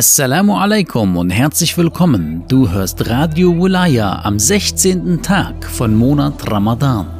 Assalamu alaikum und herzlich willkommen. Du hörst Radio Wulaya am 16. Tag von Monat Ramadan.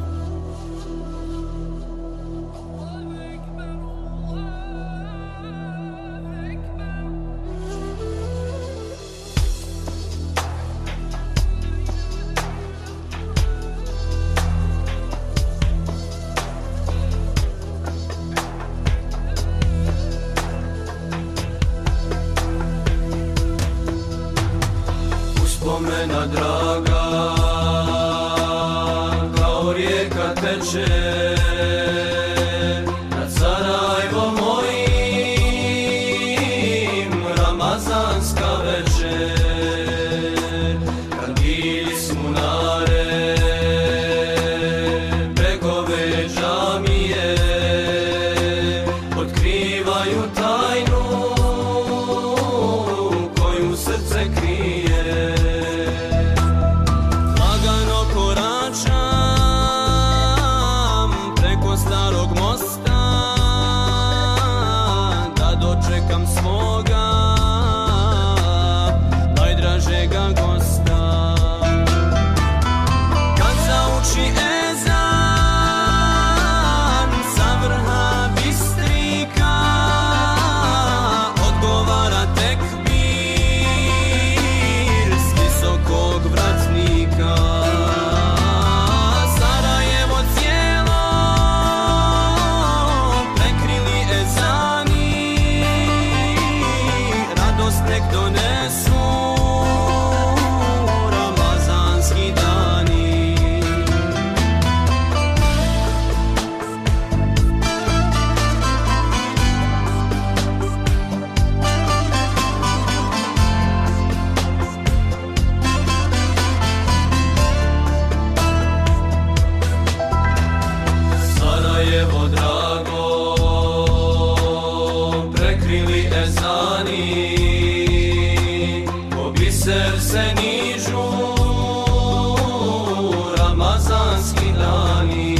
Money.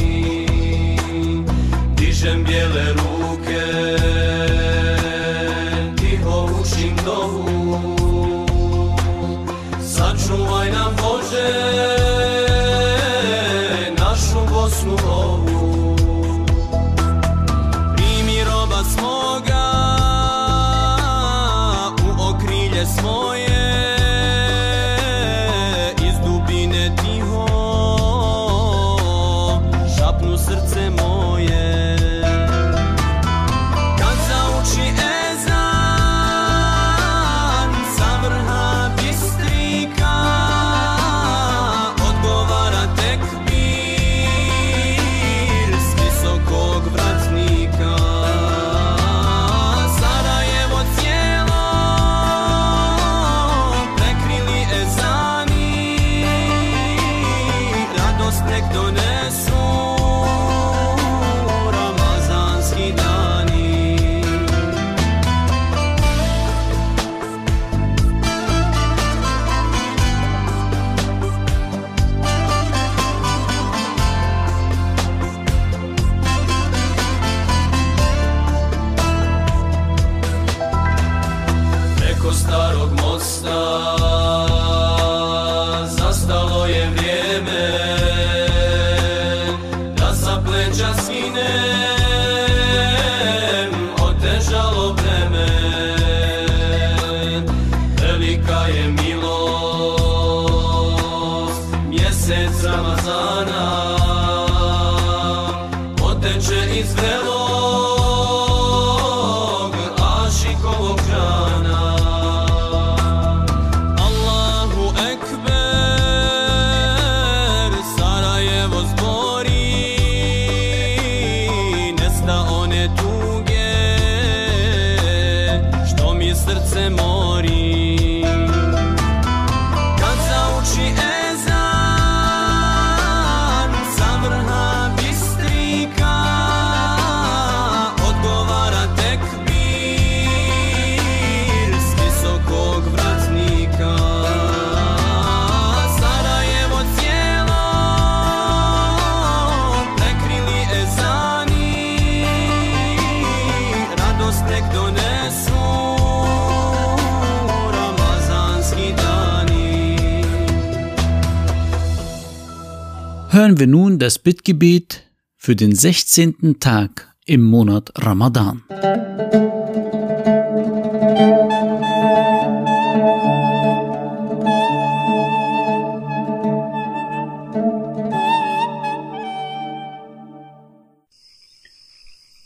Hören wir nun das Bittgebet für den 16. Tag im Monat Ramadan.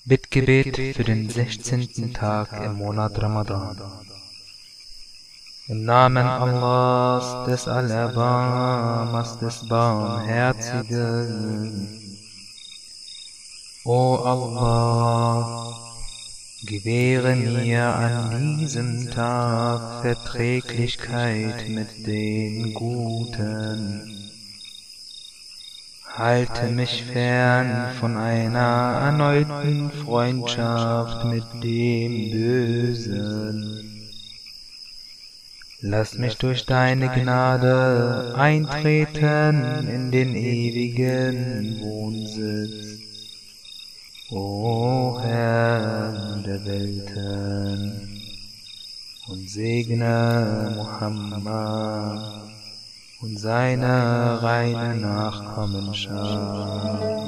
Bittgebet für den 16. Tag im Monat Ramadan. Im Namen Allahs, des Allerbarmers, des Barmherzigen. O Allah, gewähre mir an diesem Tag Verträglichkeit mit den Guten. Halte mich fern von einer erneuten Freundschaft mit dem Bösen. Lass mich durch deine Gnade eintreten in den ewigen Wohnsitz. O Herr der Welten, und segne Muhammad und seine reine Nachkommenschaft.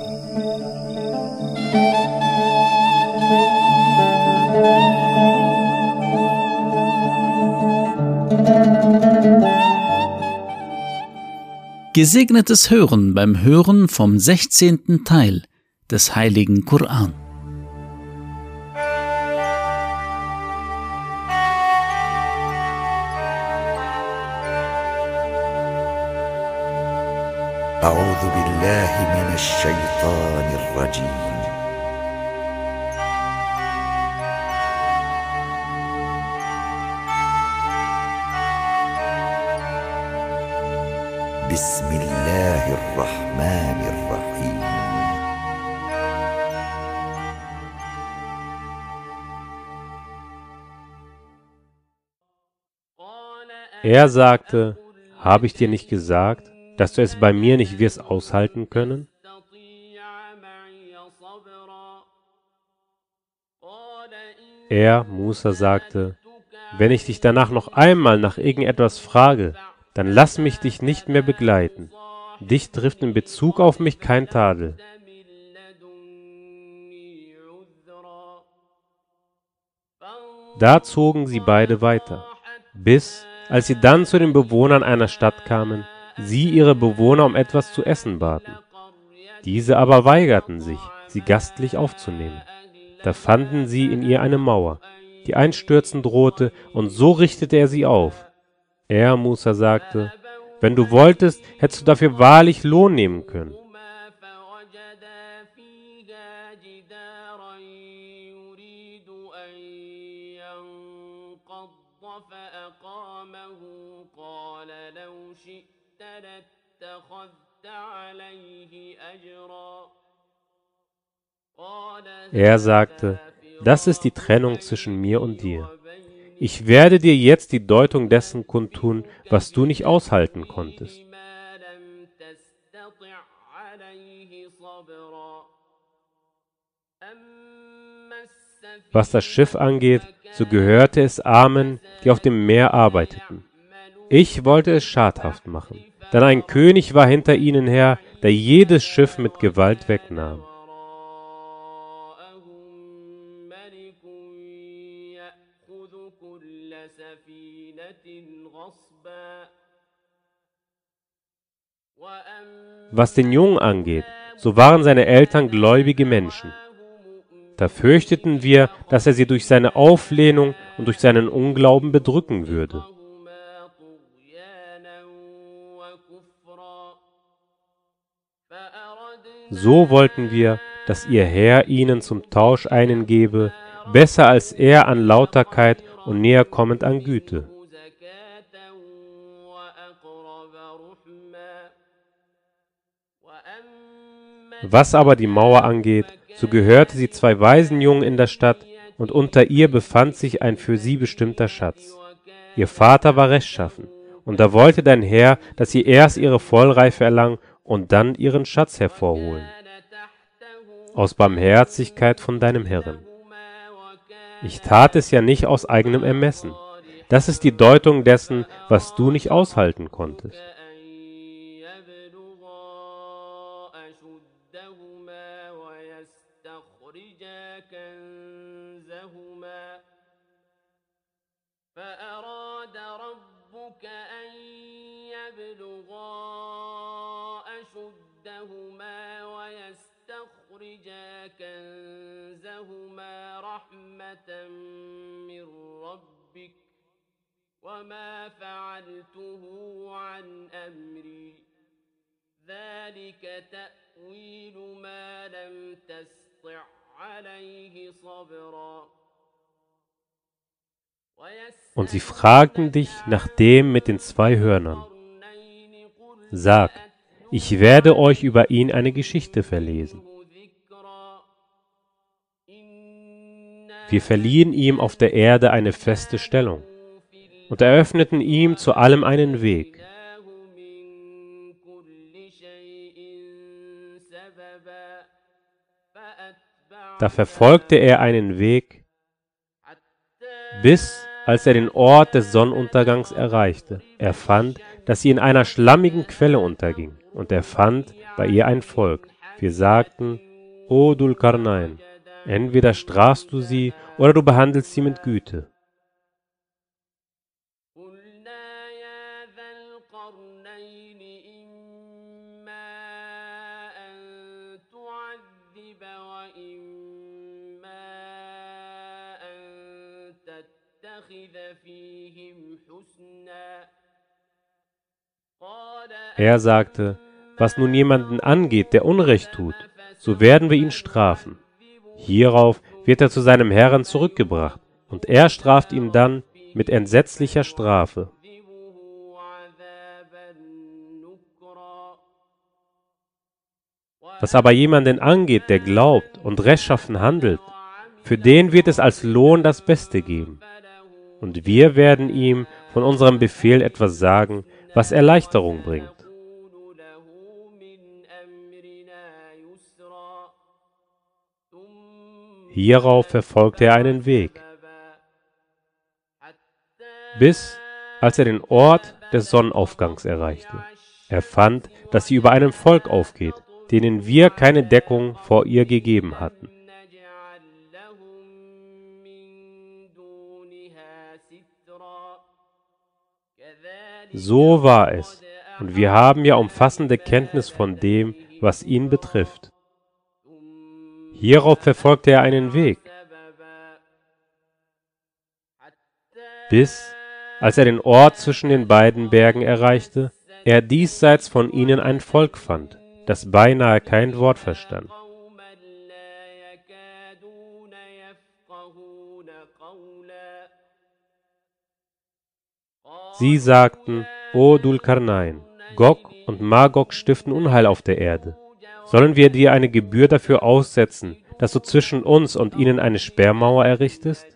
Gesegnetes Hören beim Hören vom 16. Teil des Heiligen Koran. أعوذ بالله من الشيطان الرجيم بسم الله الرحمن الرحيم Er sagte, habe ich dir nicht gesagt, dass du es bei mir nicht wirst aushalten können? Er, Musa, sagte, wenn ich dich danach noch einmal nach irgendetwas frage, dann lass mich dich nicht mehr begleiten. Dich trifft in Bezug auf mich kein Tadel. Da zogen sie beide weiter, bis, als sie dann zu den Bewohnern einer Stadt kamen, sie ihre Bewohner um etwas zu essen baten. Diese aber weigerten sich, sie gastlich aufzunehmen. Da fanden sie in ihr eine Mauer, die einstürzen drohte, und so richtete er sie auf. Er, Musa, sagte, wenn du wolltest, hättest du dafür wahrlich Lohn nehmen können. Er sagte, das ist die Trennung zwischen mir und dir. Ich werde dir jetzt die Deutung dessen kundtun, was du nicht aushalten konntest. Was das Schiff angeht, so gehörte es Armen, die auf dem Meer arbeiteten. Ich wollte es schadhaft machen, denn ein König war hinter ihnen her, der jedes Schiff mit Gewalt wegnahm. Was den Jungen angeht, so waren seine Eltern gläubige Menschen. Da fürchteten wir, dass er sie durch seine Auflehnung und durch seinen Unglauben bedrücken würde. So wollten wir, dass ihr Herr ihnen zum Tausch einen gebe, besser als er an Lauterkeit und näher kommend an Güte. Was aber die Mauer angeht, so gehörte sie zwei Waisenjungen in der Stadt, und unter ihr befand sich ein für sie bestimmter Schatz. Ihr Vater war rechtschaffen, und da wollte dein Herr, dass sie erst ihre Vollreife erlangen und dann ihren Schatz hervorholen, aus Barmherzigkeit von deinem Herrn. Ich tat es ja nicht aus eigenem Ermessen. Das ist die Deutung dessen, was du nicht aushalten konntest. كنزهما رحمة من ربك وما فعلته عن أمري ذلك تأويل ما لم تستطع عليه صبرا Und sie fragten dich nach dem mit den zwei Hörnern. Sag, ich werde euch über ihn eine Geschichte verlesen. Wir verliehen ihm auf der Erde eine feste Stellung und eröffneten ihm zu allem einen Weg. Da verfolgte er einen Weg, bis als er den Ort des Sonnenuntergangs erreichte. Er fand, dass sie in einer schlammigen Quelle unterging, und er fand bei ihr ein Volk. Wir sagten, O Dulkarnain, Entweder strafst du sie oder du behandelst sie mit Güte. Er sagte, was nun jemanden angeht, der Unrecht tut, so werden wir ihn strafen. Hierauf wird er zu seinem Herrn zurückgebracht, und er straft ihn dann mit entsetzlicher Strafe. Was aber jemanden angeht, der glaubt und rechtschaffen handelt, für den wird es als Lohn das Beste geben. Und wir werden ihm von unserem Befehl etwas sagen, was Erleichterung bringt. Hierauf verfolgte er einen Weg, bis als er den Ort des Sonnenaufgangs erreichte. Er fand, dass sie über einem Volk aufgeht, denen wir keine Deckung vor ihr gegeben hatten. So war es, und wir haben ja umfassende Kenntnis von dem, was ihn betrifft. Hierauf verfolgte er einen Weg, bis, als er den Ort zwischen den beiden Bergen erreichte, er diesseits von ihnen ein Volk fand, das beinahe kein Wort verstand. Sie sagten, O Dulkarnein, Gog und Magog stiften Unheil auf der Erde. Sollen wir dir eine Gebühr dafür aussetzen, dass du zwischen uns und ihnen eine Sperrmauer errichtest?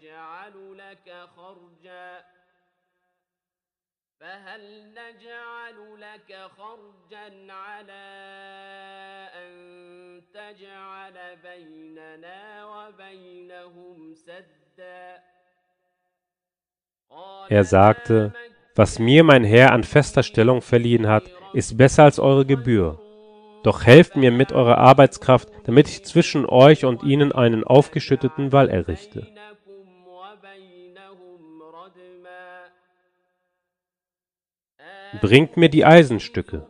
Er sagte, was mir mein Herr an fester Stellung verliehen hat, ist besser als eure Gebühr. Doch helft mir mit eurer Arbeitskraft, damit ich zwischen euch und ihnen einen aufgeschütteten Wall errichte. Bringt mir die Eisenstücke.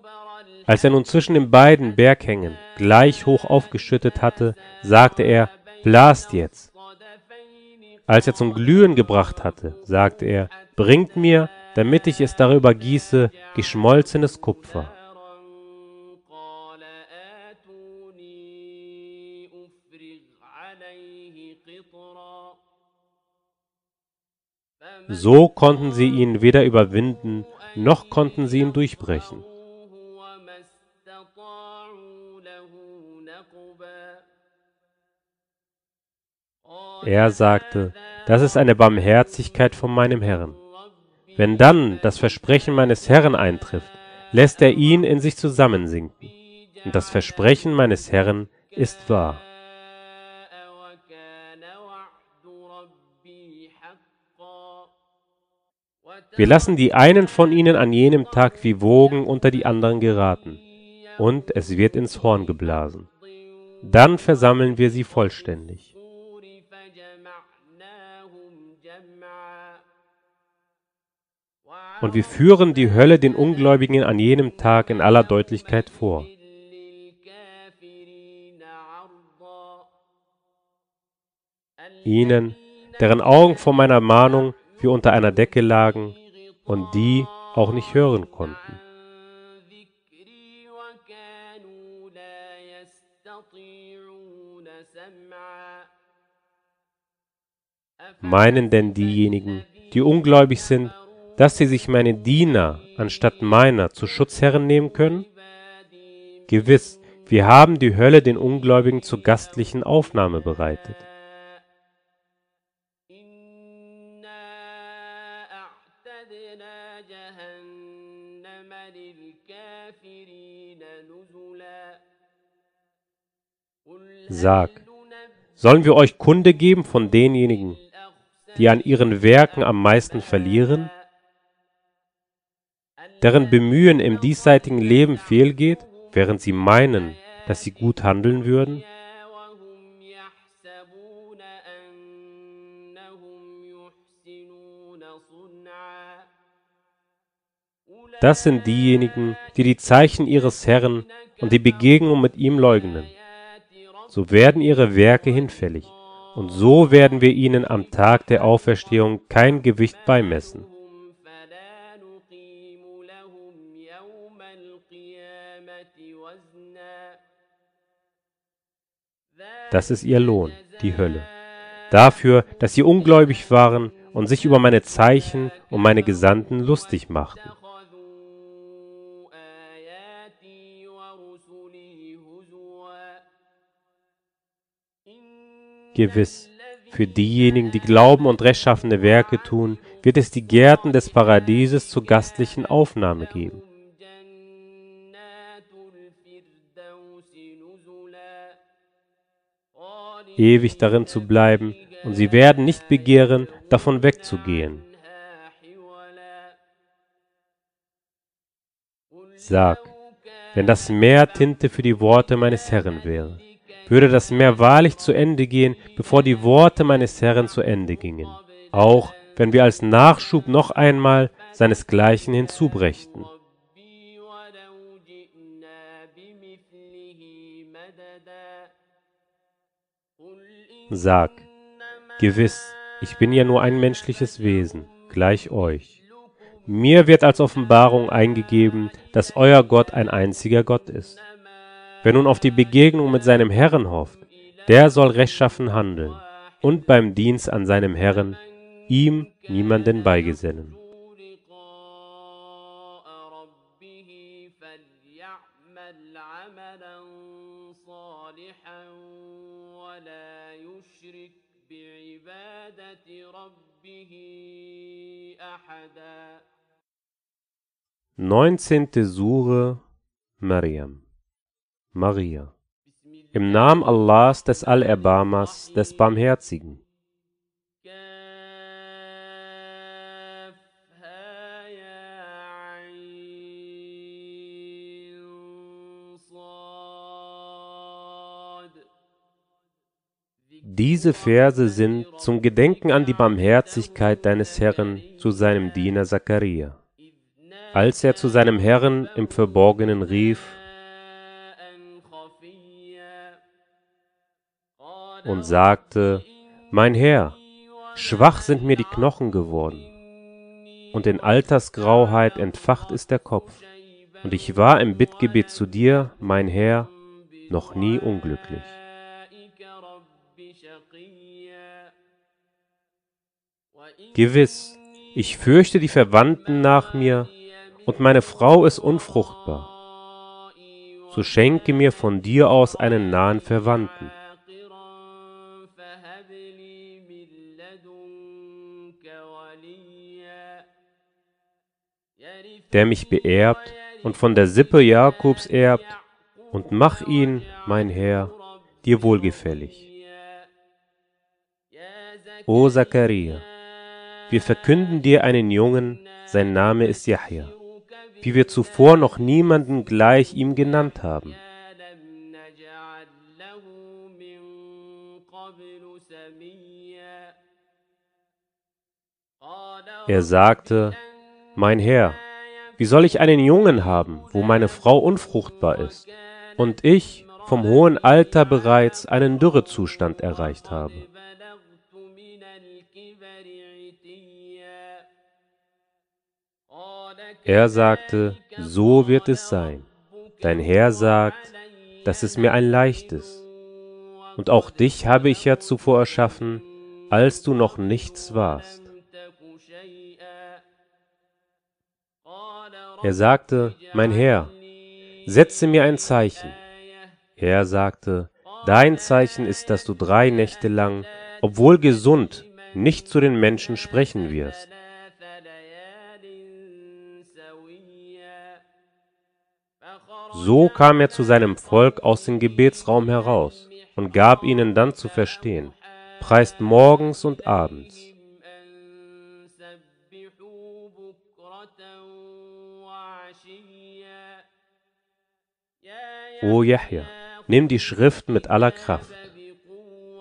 Als er nun zwischen den beiden Berghängen gleich hoch aufgeschüttet hatte, sagte er, blast jetzt. Als er zum Glühen gebracht hatte, sagte er, bringt mir, damit ich es darüber gieße, geschmolzenes Kupfer. So konnten sie ihn weder überwinden, noch konnten sie ihn durchbrechen. Er sagte, das ist eine Barmherzigkeit von meinem Herrn. Wenn dann das Versprechen meines Herrn eintrifft, lässt er ihn in sich zusammensinken. Und das Versprechen meines Herrn ist wahr. Wir lassen die einen von ihnen an jenem Tag wie Wogen unter die anderen geraten, und es wird ins Horn geblasen. Dann versammeln wir sie vollständig. Und wir führen die Hölle den Ungläubigen an jenem Tag in aller Deutlichkeit vor. Ihnen, deren Augen vor meiner Mahnung wie unter einer Decke lagen, und die auch nicht hören konnten. Meinen denn diejenigen, die ungläubig sind, dass sie sich meine Diener anstatt meiner zu Schutzherren nehmen können? Gewiss, wir haben die Hölle den Ungläubigen zur gastlichen Aufnahme bereitet. Sag, sollen wir euch Kunde geben von denjenigen, die an ihren Werken am meisten verlieren, deren Bemühen im diesseitigen Leben fehlgeht, während sie meinen, dass sie gut handeln würden? Das sind diejenigen, die die Zeichen ihres Herrn und die Begegnung mit ihm leugnen so werden ihre Werke hinfällig, und so werden wir ihnen am Tag der Auferstehung kein Gewicht beimessen. Das ist ihr Lohn, die Hölle, dafür, dass sie ungläubig waren und sich über meine Zeichen und meine Gesandten lustig machten. Gewiss, für diejenigen, die glauben und rechtschaffene Werke tun, wird es die Gärten des Paradieses zur gastlichen Aufnahme geben. Ewig darin zu bleiben, und sie werden nicht begehren, davon wegzugehen. Sag, wenn das Meer Tinte für die Worte meines Herrn wäre würde das Meer wahrlich zu Ende gehen, bevor die Worte meines Herrn zu Ende gingen, auch wenn wir als Nachschub noch einmal seinesgleichen hinzubrächten. Sag, gewiss, ich bin ja nur ein menschliches Wesen, gleich euch. Mir wird als Offenbarung eingegeben, dass euer Gott ein einziger Gott ist Wer nun auf die Begegnung mit seinem Herrn hofft, der soll rechtschaffen handeln und beim Dienst an seinem Herrn ihm niemanden beigesellen. Neunzehnte Sure Mariam Maria. Im Namen Allahs des Allerbarmers, des Barmherzigen. Diese Verse sind zum Gedenken an die Barmherzigkeit deines Herrn zu seinem Diener Zakaria, als er zu seinem Herrn im Verborgenen rief und sagte, Mein Herr, schwach sind mir die Knochen geworden, und in Altersgrauheit entfacht ist der Kopf, und ich war im Bittgebet zu dir, mein Herr, noch nie unglücklich. Gewiss, ich fürchte die Verwandten nach mir, und meine Frau ist unfruchtbar. So schenke mir von dir aus einen nahen Verwandten der mich beerbt und von der Sippe Jakobs erbt, und mach ihn, mein Herr, dir wohlgefällig. O Zakaria, wir verkünden dir einen Jungen, sein Name ist Yahya, wie wir zuvor noch niemanden gleich ihm genannt haben. Er sagte, Mein Herr, wie soll ich einen Jungen haben, wo meine Frau unfruchtbar ist und ich vom hohen Alter bereits einen Dürrezustand erreicht habe? Er sagte, so wird es sein. Dein Herr sagt, dass es mir ein leichtes. Und auch dich habe ich ja zuvor erschaffen, als du noch nichts warst. Er sagte, mein Herr, setze mir ein Zeichen. Er sagte, dein Zeichen ist, dass du drei Nächte lang, obwohl gesund, nicht zu den Menschen sprechen wirst. So kam er zu seinem Volk aus dem Gebetsraum heraus und gab ihnen dann zu verstehen, preist morgens und abends. O Yahya, nimm die Schrift mit aller Kraft.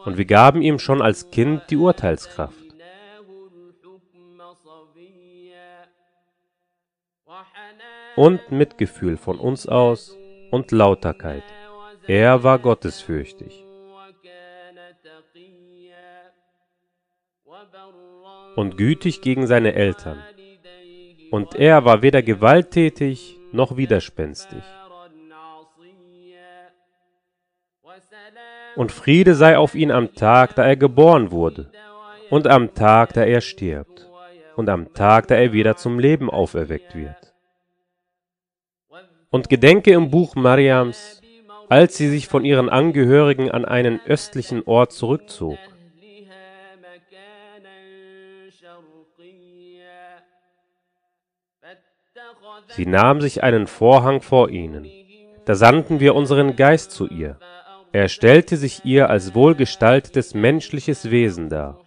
Und wir gaben ihm schon als Kind die Urteilskraft. Und Mitgefühl von uns aus und Lauterkeit. Er war gottesfürchtig. Und gütig gegen seine Eltern. Und er war weder gewalttätig noch widerspenstig. Und Friede sei auf ihn am Tag, da er geboren wurde, und am Tag, da er stirbt, und am Tag, da er wieder zum Leben auferweckt wird. Und gedenke im Buch Mariams, als sie sich von ihren Angehörigen an einen östlichen Ort zurückzog. Sie nahm sich einen Vorhang vor ihnen. Da sandten wir unseren Geist zu ihr. Er stellte sich ihr als wohlgestaltetes menschliches Wesen dar.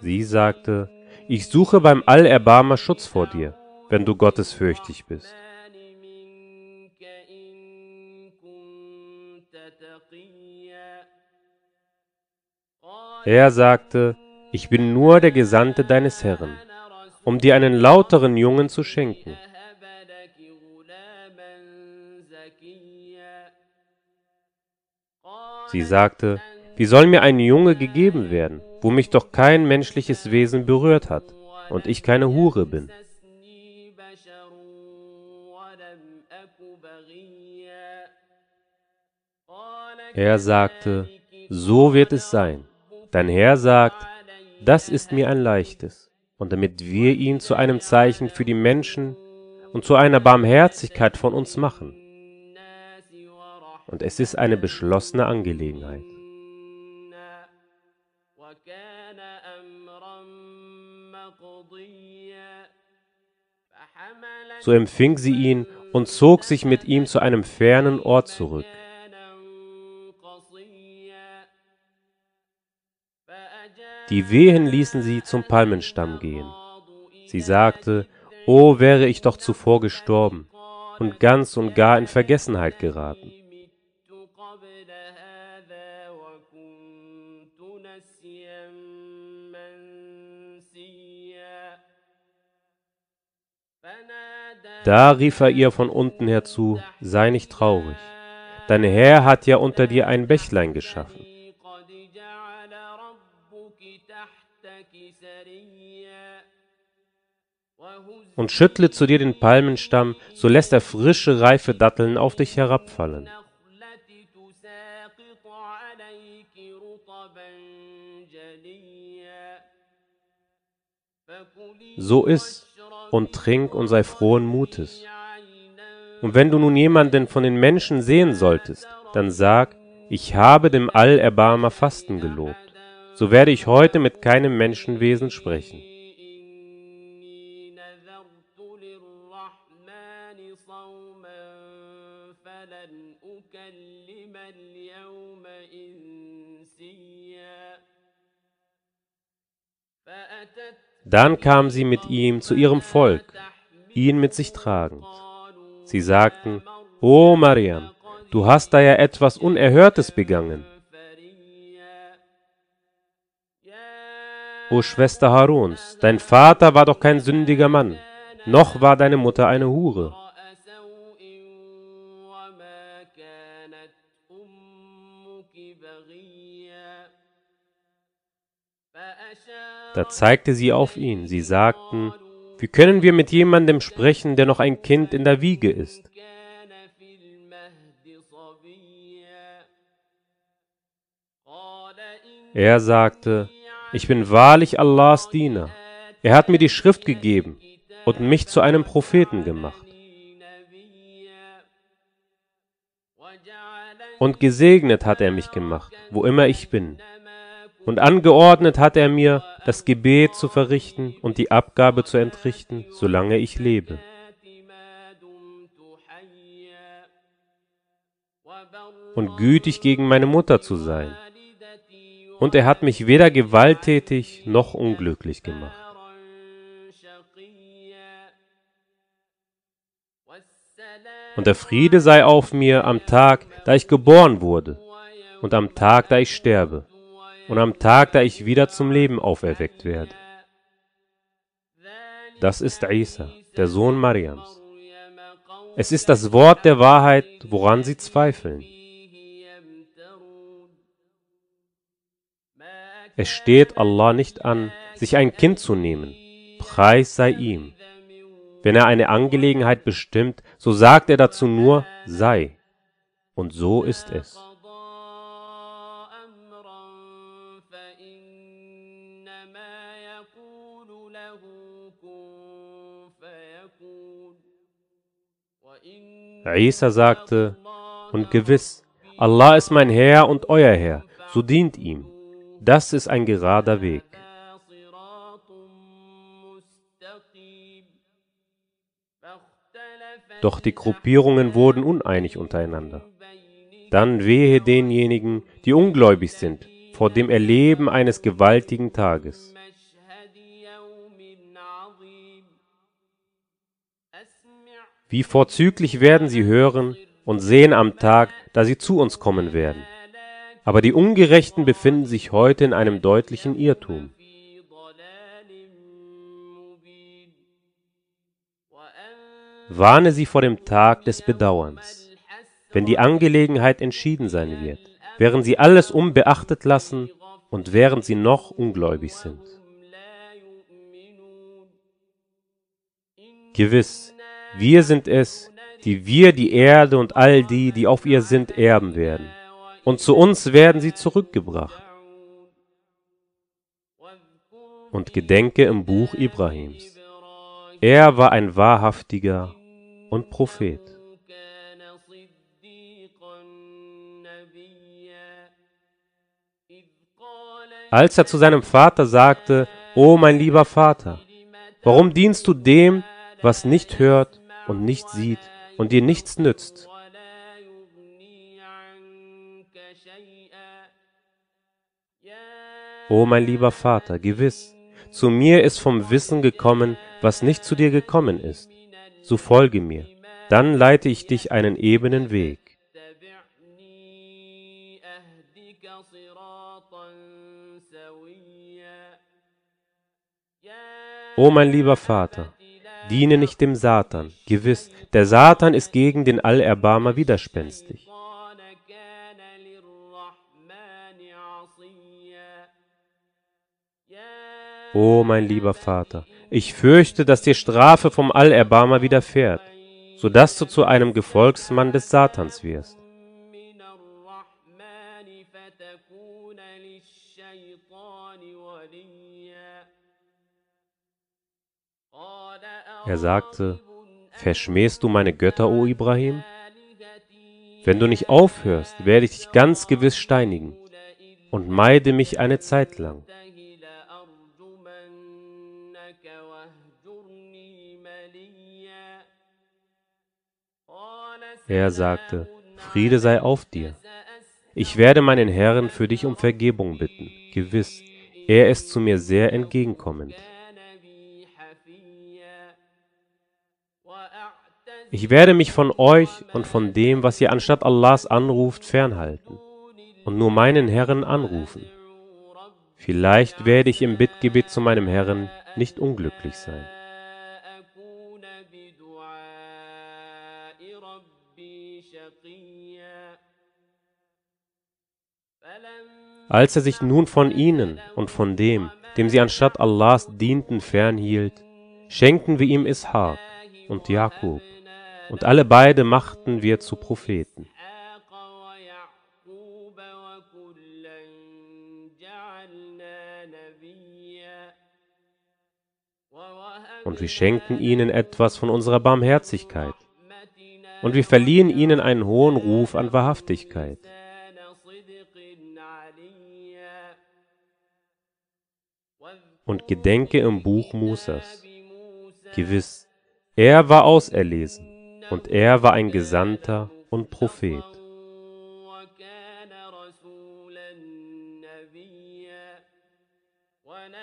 Sie sagte, ich suche beim Allerbarmer Schutz vor dir, wenn du gottesfürchtig bist. Er sagte, ich bin nur der Gesandte deines Herrn um dir einen lauteren Jungen zu schenken. Sie sagte, wie soll mir ein Junge gegeben werden, wo mich doch kein menschliches Wesen berührt hat und ich keine Hure bin? Er sagte, so wird es sein. Dein Herr sagt, das ist mir ein leichtes und damit wir ihn zu einem Zeichen für die Menschen und zu einer Barmherzigkeit von uns machen. Und es ist eine beschlossene Angelegenheit. So empfing sie ihn und zog sich mit ihm zu einem fernen Ort zurück. Die Wehen ließen sie zum Palmenstamm gehen. Sie sagte, O wäre ich doch zuvor gestorben und ganz und gar in Vergessenheit geraten. Da rief er ihr von unten herzu, sei nicht traurig, dein Herr hat ja unter dir ein Bächlein geschaffen. Und schüttle zu dir den Palmenstamm, so lässt er frische, reife Datteln auf dich herabfallen. So iss und trink und sei frohen Mutes. Und wenn du nun jemanden von den Menschen sehen solltest, dann sag, ich habe dem Allerbarmer Fasten gelobt. So werde ich heute mit keinem Menschenwesen sprechen. Dann kamen sie mit ihm zu ihrem Volk, ihn mit sich tragend. Sie sagten, O Mariam, du hast da ja etwas Unerhörtes begangen. O Schwester Haruns, dein Vater war doch kein sündiger Mann, noch war deine Mutter eine Hure. Da zeigte sie auf ihn. Sie sagten, wie können wir mit jemandem sprechen, der noch ein Kind in der Wiege ist? Er sagte, ich bin wahrlich Allahs Diener. Er hat mir die Schrift gegeben und mich zu einem Propheten gemacht. Und gesegnet hat er mich gemacht, wo immer ich bin. Und angeordnet hat er mir, das Gebet zu verrichten und die Abgabe zu entrichten, solange ich lebe. Und gütig gegen meine Mutter zu sein. Und er hat mich weder gewalttätig noch unglücklich gemacht. Und der Friede sei auf mir am Tag, da ich geboren wurde, und am Tag, da ich sterbe und am Tag, da ich wieder zum Leben auferweckt werde. Das ist Isa, der Sohn Mariams. Es ist das Wort der Wahrheit, woran sie zweifeln. Es steht Allah nicht an, sich ein Kind zu nehmen. Preis sei ihm. Wenn er eine Angelegenheit bestimmt, so sagt er dazu nur sei. Und so ist es. Isa sagte, und gewiss, Allah ist mein Herr und euer Herr, so dient ihm. Das ist ein gerader Weg. Doch die Gruppierungen wurden uneinig untereinander. Dann wehe denjenigen, die ungläubig sind, vor dem Erleben eines gewaltigen Tages. Wie vorzüglich werden sie hören und sehen am Tag, da sie zu uns kommen werden. Aber die Ungerechten befinden sich heute in einem deutlichen Irrtum. Warne sie vor dem Tag des Bedauerns, wenn die Angelegenheit entschieden sein wird, während sie alles unbeachtet lassen und während sie noch ungläubig sind. Gewiss, wir sind es, die wir die Erde und all die, die auf ihr sind, erben werden. Und zu uns werden sie zurückgebracht. Und gedenke im Buch Ibrahims. Er war ein wahrhaftiger und Prophet. Als er zu seinem Vater sagte, O mein lieber Vater, warum dienst du dem, was nicht hört und nicht sieht und dir nichts nützt. O mein lieber Vater, gewiss, zu mir ist vom Wissen gekommen, was nicht zu dir gekommen ist. So folge mir, dann leite ich dich einen ebenen Weg. O mein lieber Vater, Diene nicht dem Satan. Gewiss, der Satan ist gegen den Allerbarmer widerspenstig. O mein lieber Vater, ich fürchte, dass dir Strafe vom Allerbarmer widerfährt, so dass du zu einem Gefolgsmann des Satans wirst. Er sagte, Verschmähst du meine Götter, o Ibrahim? Wenn du nicht aufhörst, werde ich dich ganz gewiss steinigen und meide mich eine Zeit lang. Er sagte, Friede sei auf dir. Ich werde meinen Herrn für dich um Vergebung bitten, gewiss, er ist zu mir sehr entgegenkommend. Ich werde mich von euch und von dem, was ihr anstatt Allahs anruft, fernhalten und nur meinen Herrn anrufen. Vielleicht werde ich im Bittgebet zu meinem Herrn nicht unglücklich sein. Als er sich nun von ihnen und von dem, dem sie anstatt Allahs dienten, fernhielt, schenkten wir ihm Ishaq und Jakob und alle beide machten wir zu Propheten. Und wir schenkten ihnen etwas von unserer Barmherzigkeit. Und wir verliehen ihnen einen hohen Ruf an Wahrhaftigkeit. Und gedenke im Buch Musas. Gewiss, er war auserlesen und er war ein Gesandter und Prophet.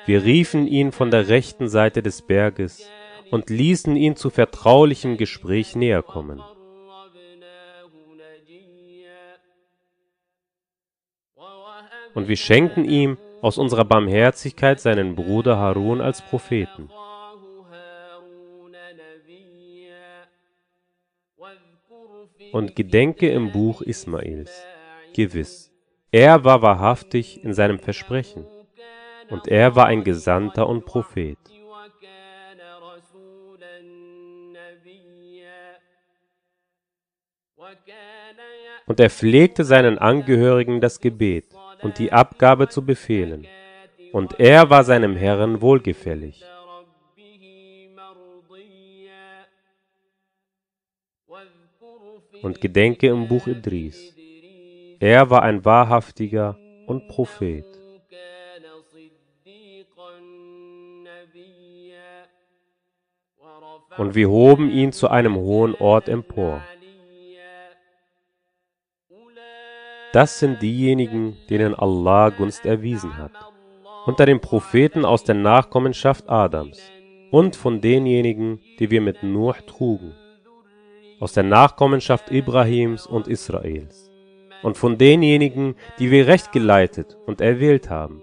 Wir riefen ihn von der rechten Seite des Berges und ließen ihn zu vertraulichem Gespräch näher kommen. Und wir schenkten ihm aus unserer Barmherzigkeit seinen Bruder Harun als Propheten. Und gedenke im Buch Ismails. Gewiss, er war wahrhaftig in seinem Versprechen, und er war ein Gesandter und Prophet. Und er pflegte seinen Angehörigen das Gebet und die Abgabe zu befehlen, und er war seinem Herrn wohlgefällig. Und gedenke im Buch Idris. Er war ein wahrhaftiger und Prophet. Und wir hoben ihn zu einem hohen Ort empor. Das sind diejenigen, denen Allah Gunst erwiesen hat, unter den Propheten aus der Nachkommenschaft Adams und von denjenigen, die wir mit Nuh trugen, aus der Nachkommenschaft Ibrahims und Israels, und von denjenigen, die wir recht geleitet und erwählt haben.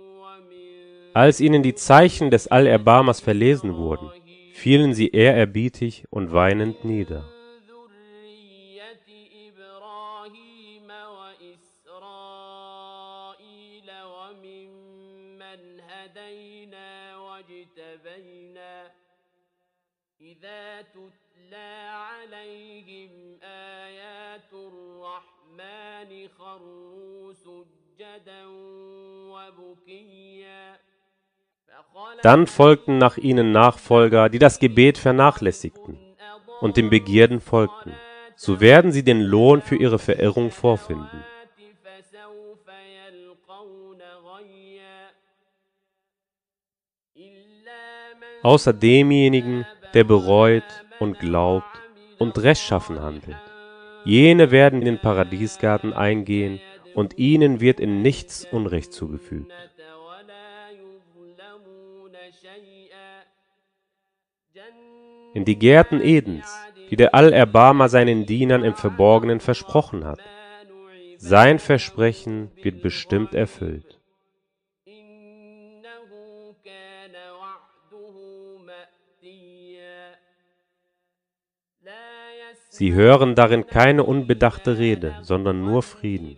Als ihnen die Zeichen des Allerbarmers verlesen wurden, fielen sie ehrerbietig und weinend nieder. إذا تتلى عليهم آيات الرحمن خروا سجدا وبكيا Dann folgten nach ihnen Nachfolger, die das Gebet vernachlässigten und den Begierden folgten. So werden sie den Lohn für ihre Verirrung vorfinden. فسوف يلقون غيا إلا من Außer demjenigen, der bereut und glaubt und rechtschaffen handelt. Jene werden in den Paradiesgarten eingehen und ihnen wird in nichts Unrecht zugefügt. In die Gärten Edens, die der Allerbarmer seinen Dienern im Verborgenen versprochen hat. Sein Versprechen wird bestimmt erfüllt. Sie hören darin keine unbedachte Rede, sondern nur Frieden.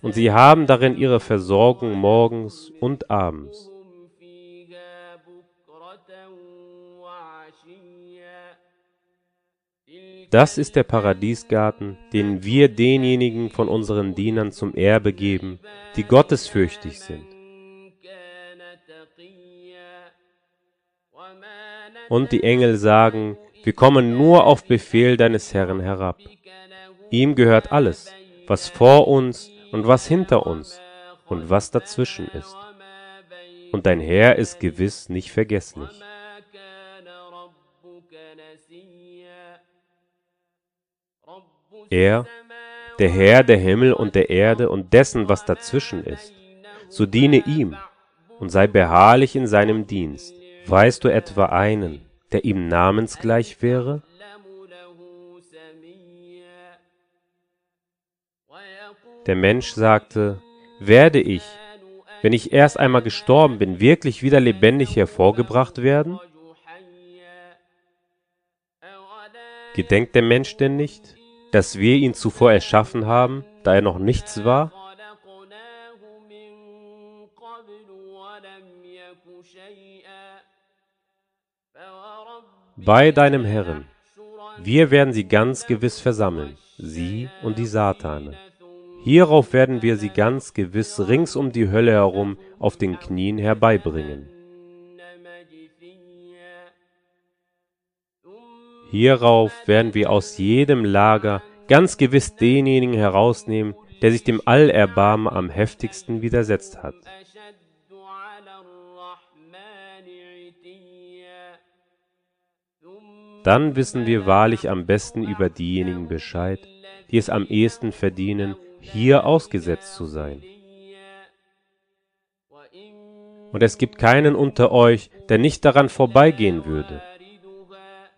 Und sie haben darin ihre Versorgung morgens und abends. Das ist der Paradiesgarten, den wir denjenigen von unseren Dienern zum Erbe geben, die gottesfürchtig sind. Und die Engel sagen, wir kommen nur auf Befehl deines Herrn herab. Ihm gehört alles, was vor uns und was hinter uns und was dazwischen ist. Und dein Herr ist gewiss nicht vergesslich. Er, der Herr der Himmel und der Erde und dessen, was dazwischen ist, so diene ihm und sei beharrlich in seinem Dienst. Weißt du etwa einen, der ihm namensgleich wäre? Der Mensch sagte, werde ich, wenn ich erst einmal gestorben bin, wirklich wieder lebendig hervorgebracht werden? Gedenkt der Mensch denn nicht, dass wir ihn zuvor erschaffen haben, da er noch nichts war? Bei deinem Herrn, wir werden sie ganz gewiss versammeln, sie und die Satane. Hierauf werden wir sie ganz gewiss rings um die Hölle herum auf den Knien herbeibringen. Hierauf werden wir aus jedem Lager ganz gewiss denjenigen herausnehmen, der sich dem Allerbarmen am heftigsten widersetzt hat. Dann wissen wir wahrlich am besten über diejenigen Bescheid, die es am ehesten verdienen, hier ausgesetzt zu sein. Und es gibt keinen unter euch, der nicht daran vorbeigehen würde.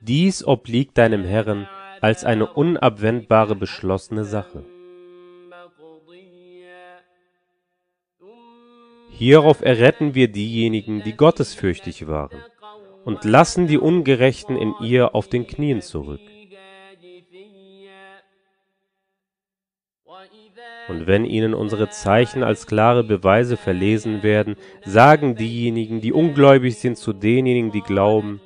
Dies obliegt deinem Herrn als eine unabwendbare beschlossene Sache. Hierauf erretten wir diejenigen, die gottesfürchtig waren, und lassen die Ungerechten in ihr auf den Knien zurück. Und wenn ihnen unsere Zeichen als klare Beweise verlesen werden, sagen diejenigen, die ungläubig sind, zu denjenigen, die glauben,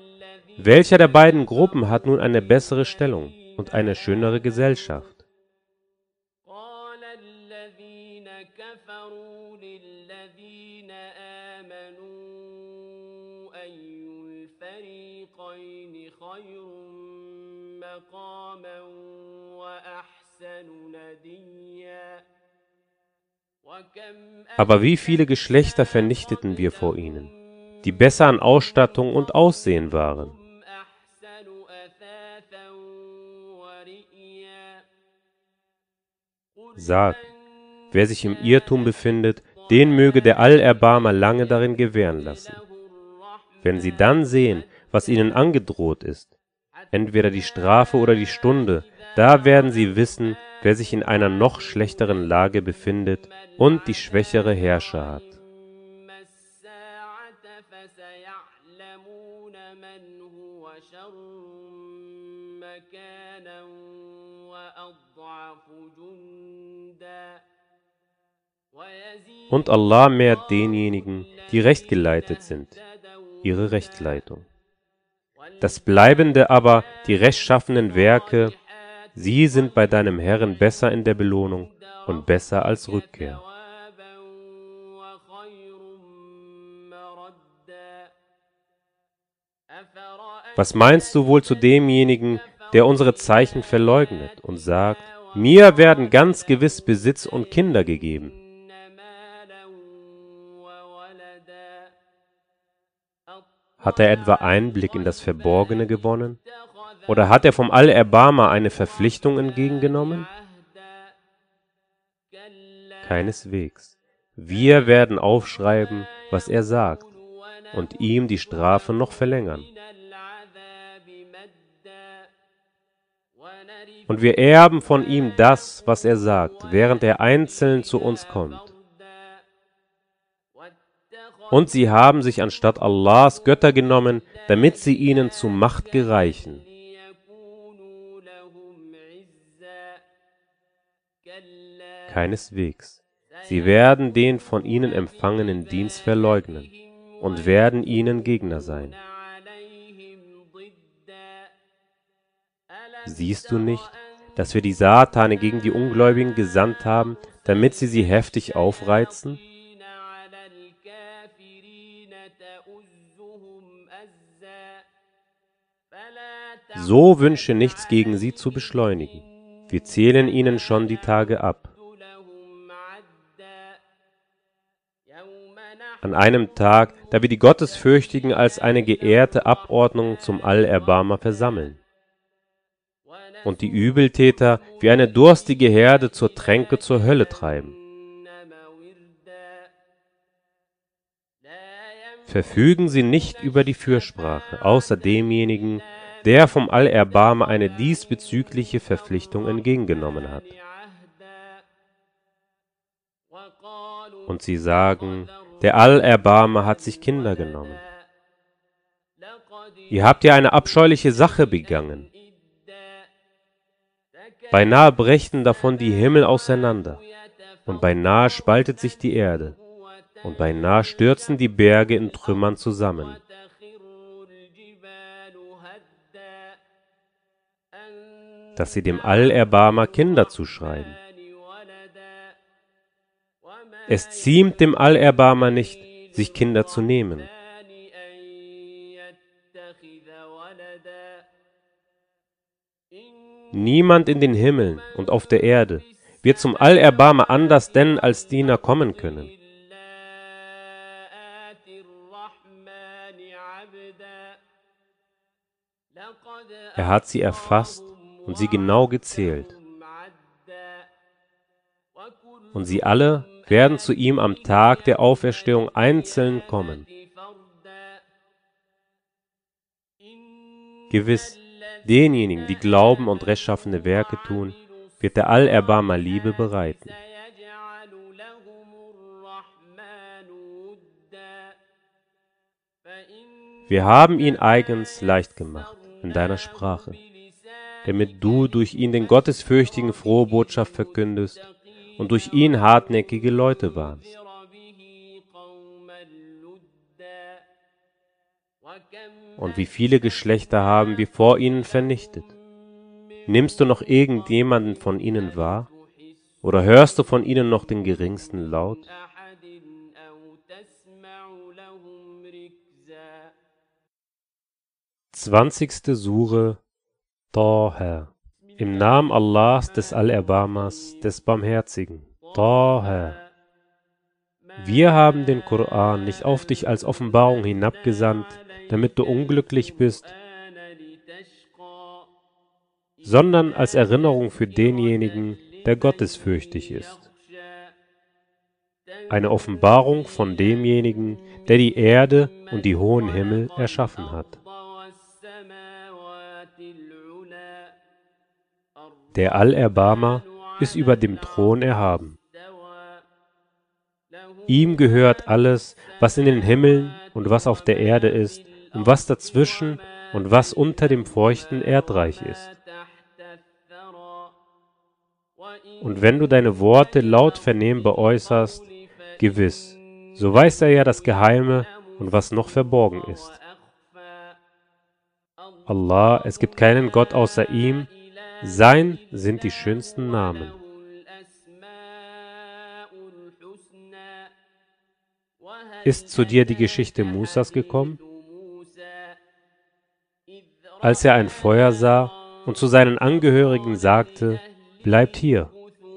welcher der beiden Gruppen hat nun eine bessere Stellung und eine schönere Gesellschaft? Aber wie viele Geschlechter vernichteten wir vor ihnen, die besser an Ausstattung und Aussehen waren? Sag, wer sich im Irrtum befindet, den möge der Allerbarmer lange darin gewähren lassen. Wenn sie dann sehen, was ihnen angedroht ist, entweder die Strafe oder die Stunde, da werden sie wissen, wer sich in einer noch schlechteren Lage befindet und die schwächere Herrscher hat. Und Allah mehrt denjenigen, die rechtgeleitet sind, ihre Rechtleitung. Das Bleibende aber, die rechtschaffenen Werke, Sie sind bei deinem Herrn besser in der Belohnung und besser als Rückkehr. Was meinst du wohl zu demjenigen, der unsere Zeichen verleugnet und sagt, mir werden ganz gewiss Besitz und Kinder gegeben? Hat er etwa Einblick in das Verborgene gewonnen? Oder hat er vom Allerbarmer eine Verpflichtung entgegengenommen? Keineswegs. Wir werden aufschreiben, was er sagt, und ihm die Strafe noch verlängern. Und wir erben von ihm das, was er sagt, während er einzeln zu uns kommt. Und sie haben sich anstatt Allahs Götter genommen, damit sie ihnen zu Macht gereichen. Keineswegs. Sie werden den von ihnen empfangenen Dienst verleugnen und werden ihnen Gegner sein. Siehst du nicht, dass wir die Satane gegen die Ungläubigen gesandt haben, damit sie sie heftig aufreizen? So wünsche nichts gegen sie zu beschleunigen. Wir zählen ihnen schon die Tage ab. An einem Tag, da wir die Gottesfürchtigen als eine geehrte Abordnung zum Allerbarmer versammeln und die Übeltäter wie eine durstige Herde zur Tränke zur Hölle treiben. Verfügen sie nicht über die Fürsprache, außer demjenigen, der vom Allerbarmer eine diesbezügliche Verpflichtung entgegengenommen hat. Und sie sagen, Der Allerbarmer hat sich Kinder genommen. Ihr habt ja eine abscheuliche Sache begangen. Beinahe brächten davon die Himmel auseinander, und beinahe spaltet sich die Erde, und beinahe stürzen die Berge in Trümmern zusammen. Dass sie dem Allerbarmer Kinder zuschreiben. Es ziemt dem Allerbarmer nicht, sich Kinder zu nehmen. Niemand in den Himmeln und auf der Erde wird zum Allerbarmer anders denn als Diener kommen können. Er hat sie erfasst und sie genau gezählt. Und sie alle werden zu ihm am Tag der Auferstehung einzeln kommen. Gewiss, denjenigen, die glauben und rechtschaffene Werke tun, wird der Allerbarmer Liebe bereiten. Wir haben ihn eigens leicht gemacht in deiner Sprache, damit du durch ihn den Gottesfürchtigen frohe Botschaft verkündest und durch ihn hartnäckige Leute warnst. Und wie viele Geschlechter haben wir vor ihnen vernichtet? Nimmst du noch irgendjemanden von ihnen wahr? Oder hörst du von ihnen noch den geringsten Laut? Zwanzigste Sure Taha Im Namen Allahs des Allerbarmers, des Barmherzigen. Taha Wir haben den Koran nicht auf dich als Offenbarung hinabgesandt, damit du unglücklich bist, sondern als Erinnerung für denjenigen, der gottesfürchtig ist. Eine Offenbarung von demjenigen, der die Erde und die hohen Himmel erschaffen hat. Der Allerbarmer ist über dem Thron erhaben. Ihm gehört alles, was in den Himmeln und was auf der Erde ist, und was dazwischen und was unter dem feuchten Erdreich ist. Und wenn du deine Worte laut vernehmbar äußerst, gewiss, so weiß er ja das Geheime und was noch verborgen ist. Allah, es gibt keinen Gott außer ihm, sein sind die schönsten Namen. Ist zu dir die Geschichte Musas gekommen? Als er ein Feuer sah und zu seinen Angehörigen sagte, Bleibt hier,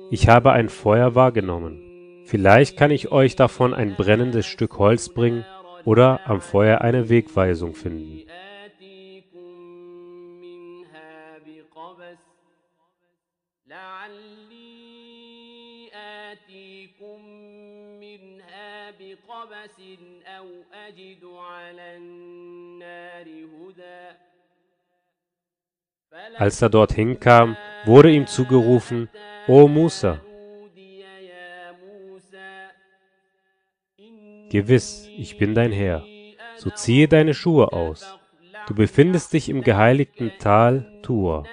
ich habe ein Feuer wahrgenommen. Vielleicht kann ich euch davon ein brennendes Stück Holz bringen oder am Feuer eine Wegweisung finden. Als er dorthin kam, wurde ihm zugerufen, O Musa, gewiss, ich bin dein Herr, so ziehe deine Schuhe aus. Du befindest dich im geheiligten Tal Tur.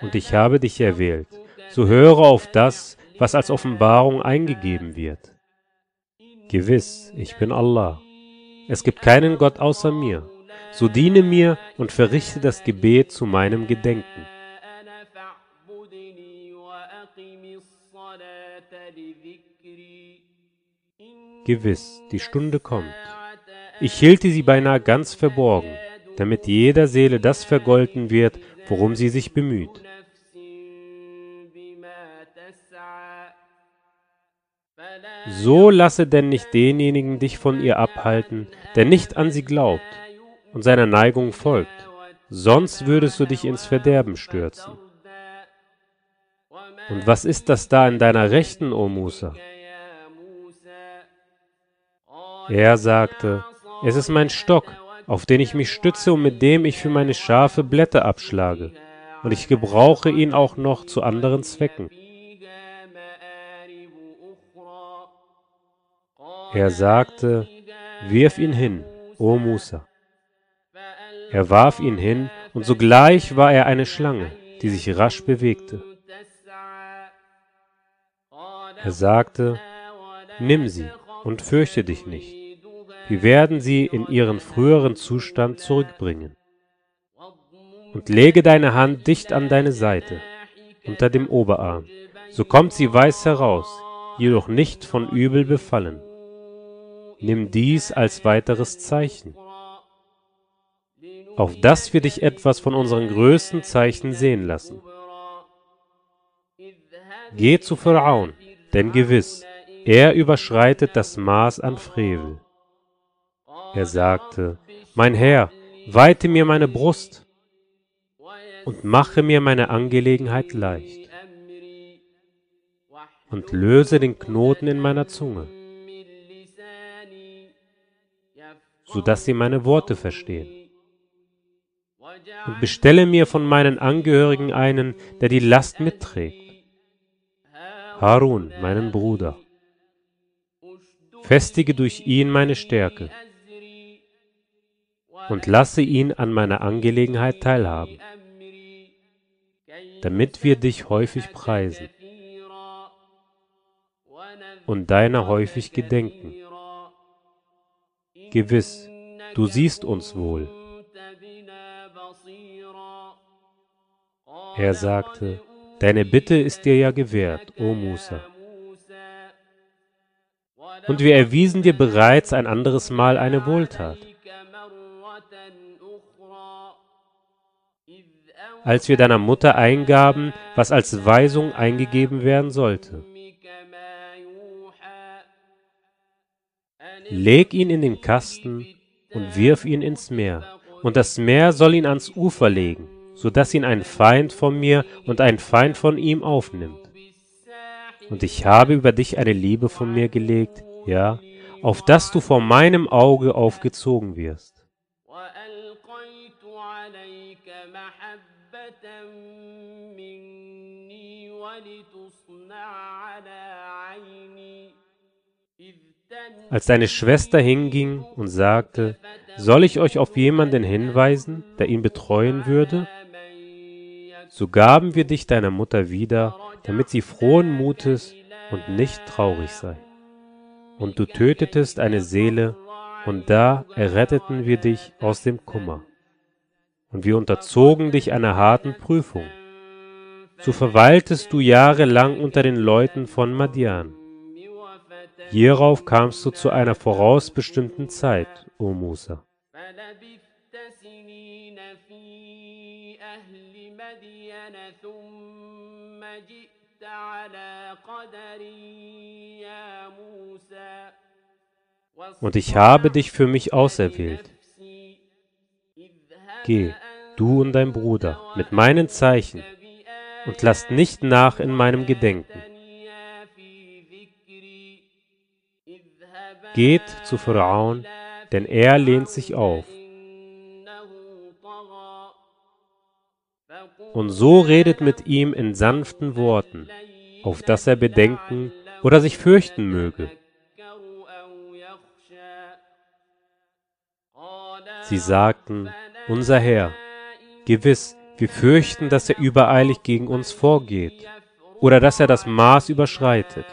Und ich habe dich erwählt, so höre auf das, was als Offenbarung eingegeben wird. Gewiss, ich bin Allah. Es gibt keinen Gott außer mir. So diene mir und verrichte das Gebet zu meinem Gedenken. Gewiss, die Stunde kommt. Ich hielte sie beinahe ganz verborgen, damit jeder Seele das vergolten wird, worum sie sich bemüht. So lasse denn nicht denjenigen dich von ihr abhalten, der nicht an sie glaubt und seiner Neigung folgt, sonst würdest du dich ins Verderben stürzen. Und was ist das da in deiner Rechten, o Musa? Er sagte, es ist mein Stock, auf den ich mich stütze und mit dem ich für meine Schafe Blätter abschlage, und ich gebrauche ihn auch noch zu anderen Zwecken. Er sagte, wirf ihn hin, o Musa. Er warf ihn hin, und sogleich war er eine Schlange, die sich rasch bewegte. Er sagte, nimm sie und fürchte dich nicht. Wir werden sie in ihren früheren Zustand zurückbringen. Und lege deine Hand dicht an deine Seite, unter dem Oberarm. So kommt sie weiß heraus, jedoch nicht von Übel befallen. Nimm dies als weiteres Zeichen, auf dass wir dich etwas von unseren größten Zeichen sehen lassen. Geh zu Pharaon, denn gewiss, er überschreitet das Maß an Frevel. Er sagte, Mein Herr, weite mir meine Brust und mache mir meine Angelegenheit leicht und löse den Knoten in meiner Zunge, so dass sie meine Worte verstehen. Und bestelle mir von meinen Angehörigen einen, der die Last mitträgt. Harun, meinen Bruder. Festige durch ihn meine Stärke und lasse ihn an meiner Angelegenheit teilhaben, damit wir dich häufig preisen und deiner häufig gedenken. Gewiss, du siehst uns wohl. Er sagte, Deine Bitte ist dir ja gewährt, o Musa. Und wir erwiesen dir bereits ein anderes Mal eine Wohltat. als wir deiner Mutter eingaben, was als Weisung eingegeben werden sollte. Leg ihn in den Kasten und wirf ihn ins Meer, und das Meer soll ihn ans Ufer legen, so dass ihn ein Feind von mir und ein Feind von ihm aufnimmt. Und ich habe über dich eine Liebe von mir gelegt, ja, auf dass du vor meinem Auge aufgezogen wirst. Als deine Schwester hinging und sagte, soll ich euch auf jemanden hinweisen, der ihn betreuen würde? So gaben wir dich deiner Mutter wieder, damit sie frohen Mutes und nicht traurig sei. Und du tötetest eine Seele, und da erretteten wir dich aus dem Kummer. Und wir unterzogen dich einer harten Prüfung. So verweiltest du jahrelang unter den Leuten von Madian. Hierauf kamst du zu einer vorausbestimmten Zeit, o Musa. Und ich habe dich für mich auserwählt. Geh, du und dein Bruder, mit meinen Zeichen, und lasst nicht nach in meinem Gedenken. Geht zu Pharaon, denn er lehnt sich auf. Und so redet mit ihm in sanften Worten, auf dass er bedenken oder sich fürchten möge. Sie sagten, unser Herr, gewiss, wir fürchten, dass er übereilig gegen uns vorgeht oder dass er das Maß überschreitet.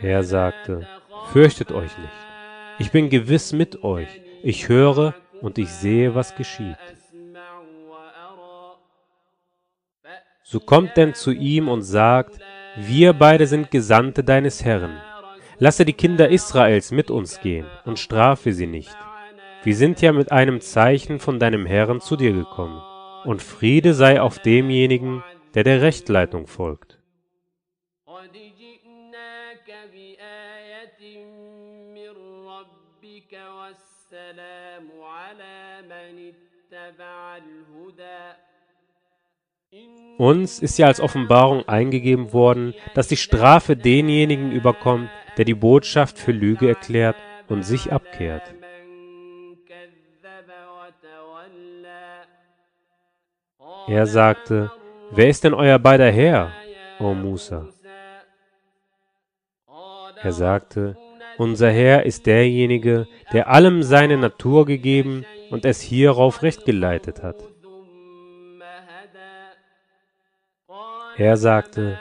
Er sagte, fürchtet euch nicht. Ich bin gewiss mit euch. Ich höre und ich sehe, was geschieht. So kommt denn zu ihm und sagt, wir beide sind Gesandte deines Herrn. Lasse die Kinder Israels mit uns gehen und strafe sie nicht. Wir sind ja mit einem Zeichen von deinem Herrn zu dir gekommen. Und Friede sei auf demjenigen, der der Rechtleitung folgt. Uns ist ja als Offenbarung eingegeben worden, dass die Strafe denjenigen überkommt, der die Botschaft für Lüge erklärt und sich abkehrt. Er sagte, wer ist denn euer beider Herr, o Musa? Er sagte, unser Herr ist derjenige, der allem seine Natur gegeben und es hierauf recht geleitet hat. Er sagte,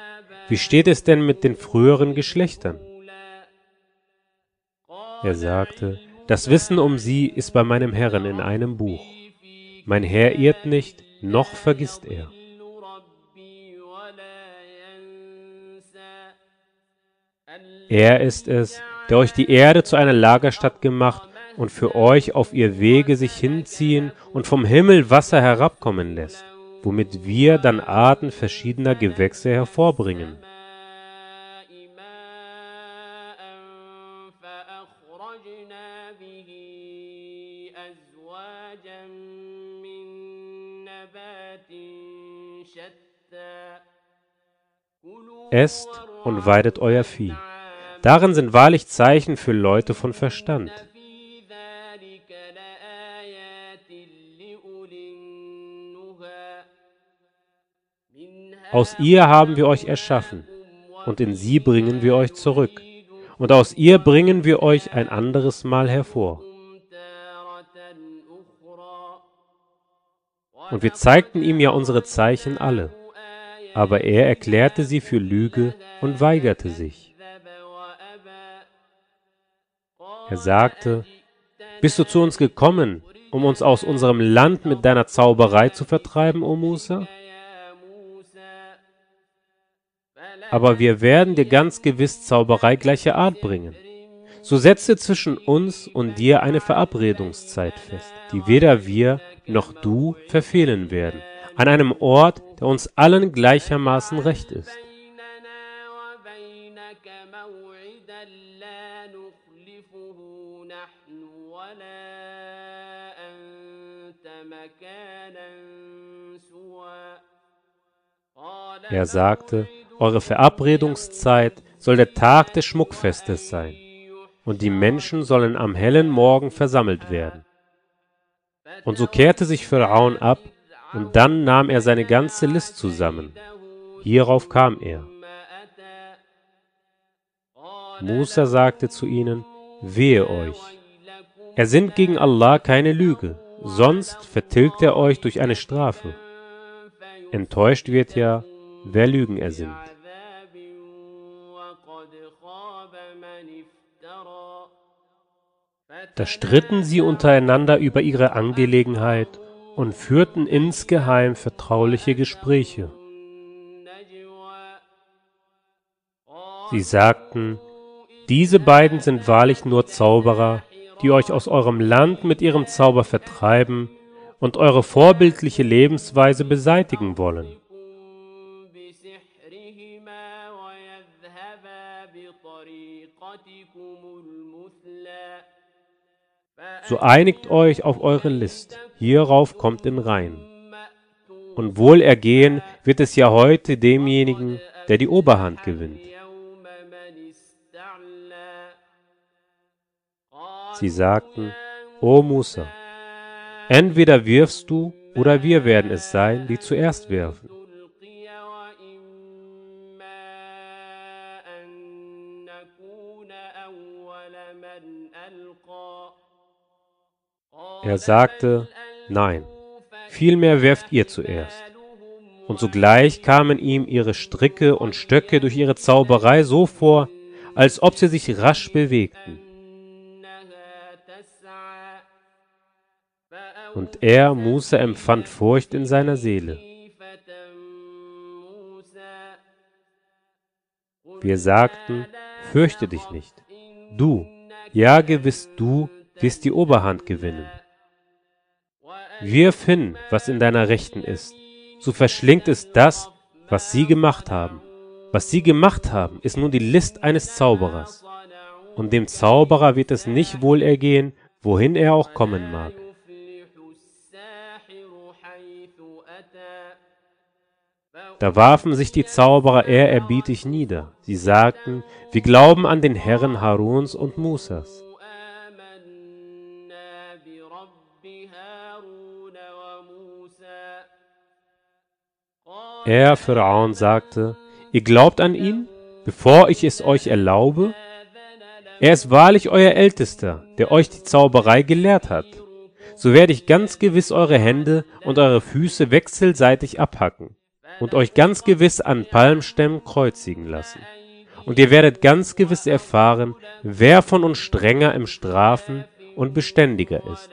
wie steht es denn mit den früheren Geschlechtern? Er sagte, das Wissen um sie ist bei meinem Herrn in einem Buch. Mein Herr irrt nicht, noch vergisst er. Er ist es, der euch die Erde zu einer Lagerstatt gemacht und für euch auf ihr Wege sich hinziehen und vom Himmel Wasser herabkommen lässt, womit wir dann Arten verschiedener Gewächse hervorbringen. Esst und weidet euer Vieh. Darin sind wahrlich Zeichen für Leute von Verstand. Aus ihr haben wir euch erschaffen, und in sie bringen wir euch zurück, und aus ihr bringen wir euch ein anderes Mal hervor. Und wir zeigten ihm ja unsere Zeichen alle, aber er erklärte sie für Lüge und weigerte sich. Er sagte, Bist du zu uns gekommen, um uns aus unserem Land mit deiner Zauberei zu vertreiben, O Musa? aber wir werden dir ganz gewiss Zauberei gleicher Art bringen. So setze zwischen uns und dir eine Verabredungszeit fest, die weder wir noch du verfehlen werden, an einem Ort, der uns allen gleichermaßen recht ist. Er sagte, eure Verabredungszeit soll der Tag des Schmuckfestes sein, und die Menschen sollen am hellen Morgen versammelt werden. Und so kehrte sich Pharaon ab, und dann nahm er seine ganze List zusammen. Hierauf kam er. Musa sagte zu ihnen, wehe euch. Er sinnt gegen Allah keine Lüge, sonst vertilgt er euch durch eine Strafe. Enttäuscht wird ja, Wer Lügen ersinnt. Da stritten sie untereinander über ihre Angelegenheit und führten insgeheim vertrauliche Gespräche. Sie sagten, diese beiden sind wahrlich nur Zauberer, die euch aus eurem Land mit ihrem Zauber vertreiben und eure vorbildliche Lebensweise beseitigen wollen. so einigt euch auf eure List, hierauf kommt in Rein. Und wohlergehen wird es ja heute demjenigen, der die Oberhand gewinnt. Sie sagten, O Musa, entweder wirfst du oder wir werden es sein, die zuerst werfen. Er sagte, nein, vielmehr werft ihr zuerst. Und sogleich kamen ihm ihre Stricke und Stöcke durch ihre Zauberei so vor, als ob sie sich rasch bewegten. Und er, Musa, empfand Furcht in seiner Seele. Wir sagten, fürchte dich nicht. Du, ja gewiss du, wirst die Oberhand gewinnen. Wirf hin, was in deiner Rechten ist, so verschlingt es das, was sie gemacht haben. Was sie gemacht haben, ist nun die List eines Zauberers. Und dem Zauberer wird es nicht wohl ergehen, wohin er auch kommen mag. Da warfen sich die Zauberer ehrerbietig nieder. Sie sagten, wir glauben an den Herren Haruns und Musas. Er, Pharaon, sagte, ihr glaubt an ihn, bevor ich es euch erlaube? Er ist wahrlich euer Ältester, der euch die Zauberei gelehrt hat. So werde ich ganz gewiss eure Hände und eure Füße wechselseitig abhacken und euch ganz gewiss an Palmstämmen kreuzigen lassen. Und ihr werdet ganz gewiss erfahren, wer von uns strenger im Strafen und beständiger ist.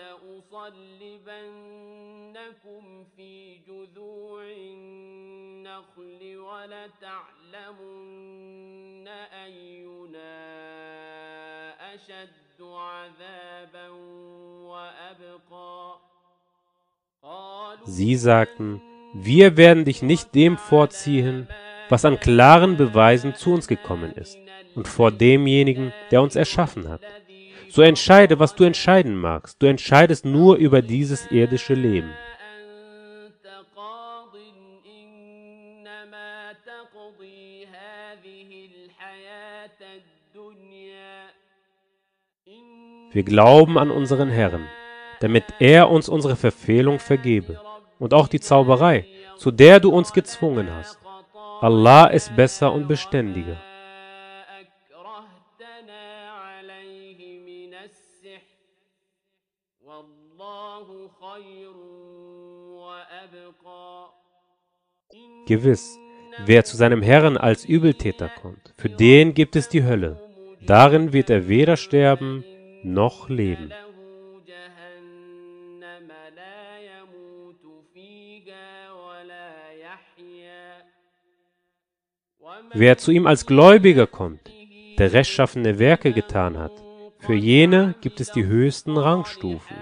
أشد عذابا وأبقى قالوا Sie sagten, wir werden dich nicht dem vorziehen, was an klaren Beweisen zu uns gekommen ist, und vor demjenigen, der uns erschaffen hat. So entscheide, was du entscheiden magst. Du entscheidest nur über dieses irdische Leben. Wir glauben an unseren Herrn, damit er uns unsere Verfehlung vergebe und auch die Zauberei, zu der du uns gezwungen hast. Allah ist besser und beständiger. Gewiss, wer zu seinem Herrn als Übeltäter kommt, für den gibt es die Hölle. Darin wird er weder sterben noch leben. Wer zu ihm als Gläubiger kommt, der rechtschaffene Werke getan hat, für jene gibt es die höchsten Rangstufen.